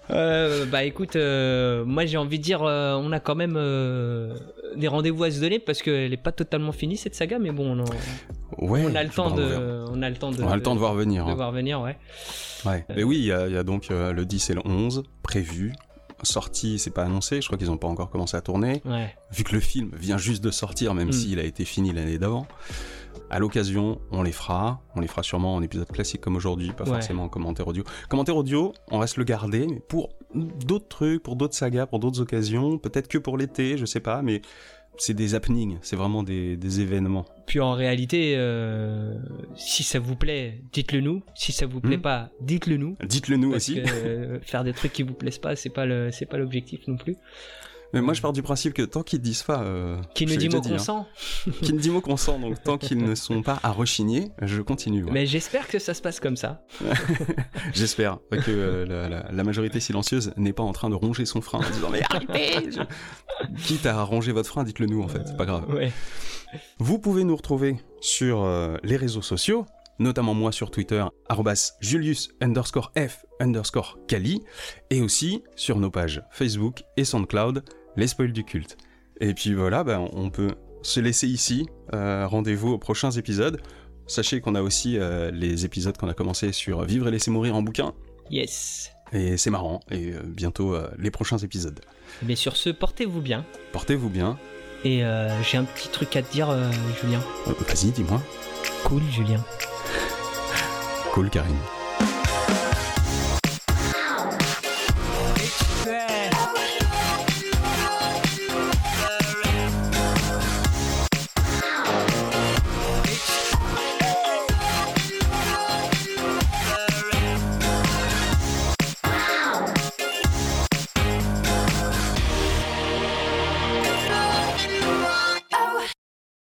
Euh, Bah écoute, euh, moi j'ai envie de dire, euh, on a quand même euh, des rendez-vous à se donner parce qu'elle est pas totalement finie cette saga, mais bon, on, en- Ouais. on a le temps de, on a le temps de, On a le temps de voir venir. de hein. voir venir, ouais. Ouais. Et oui, il y, y a donc le 10 et le 11 prévus. Sorti, c'est pas annoncé, je crois qu'ils ont pas encore commencé à tourner. Ouais. Vu que le film vient juste de sortir, même Mm. s'il a été fini l'année d'avant. À l'occasion, on les fera. On les fera sûrement en épisode classique comme aujourd'hui, pas Ouais. forcément en commentaire audio. Commentaire audio, on reste le garder, mais pour d'autres trucs, pour d'autres sagas, pour d'autres occasions, peut-être que pour l'été, je sais pas, mais c'est des happenings, c'est vraiment des, des événements. Puis en réalité, euh, si ça vous plaît, dites-le nous. Si ça vous plaît Hmm. pas, dites-le nous. Dites-le nous Parce aussi. que euh, faire des trucs qui vous plaisent pas, c'est pas le, c'est pas l'objectif non plus. Mais moi, je pars du principe que tant qu'ils disent pas. euh, Qui l'ai dit mot hein, consent. qui ne dit mot consent, donc tant qu'ils ne sont pas à rechigner, je continue. ouais. Mais j'espère que ça se passe comme ça. <laughs> J'espère que euh, la, la- la majorité silencieuse n'est pas en train de ronger son frein en disant mais arrêtez je- <laughs> Quitte à ronger votre frein, dites-le nous en fait, c'est pas grave. Ouais. Vous pouvez nous retrouver sur euh, les réseaux sociaux, notamment moi sur Twitter, arrobas Julius underscore F underscore Kali, et aussi sur nos pages Facebook et SoundCloud, les spoils du culte. Et puis voilà, ben, on peut se laisser ici. Euh, rendez-vous aux prochains épisodes. Sachez qu'on a aussi euh, les épisodes qu'on a commencé sur Vivre et laisser mourir en bouquin. Yes. Et c'est marrant. Et euh, bientôt les prochains épisodes. Mais sur ce, portez-vous bien. Portez-vous bien. Et j'ai un petit truc à te dire, Julien. Vas-y, dis-moi. Cool, Julien. Cool, Karine.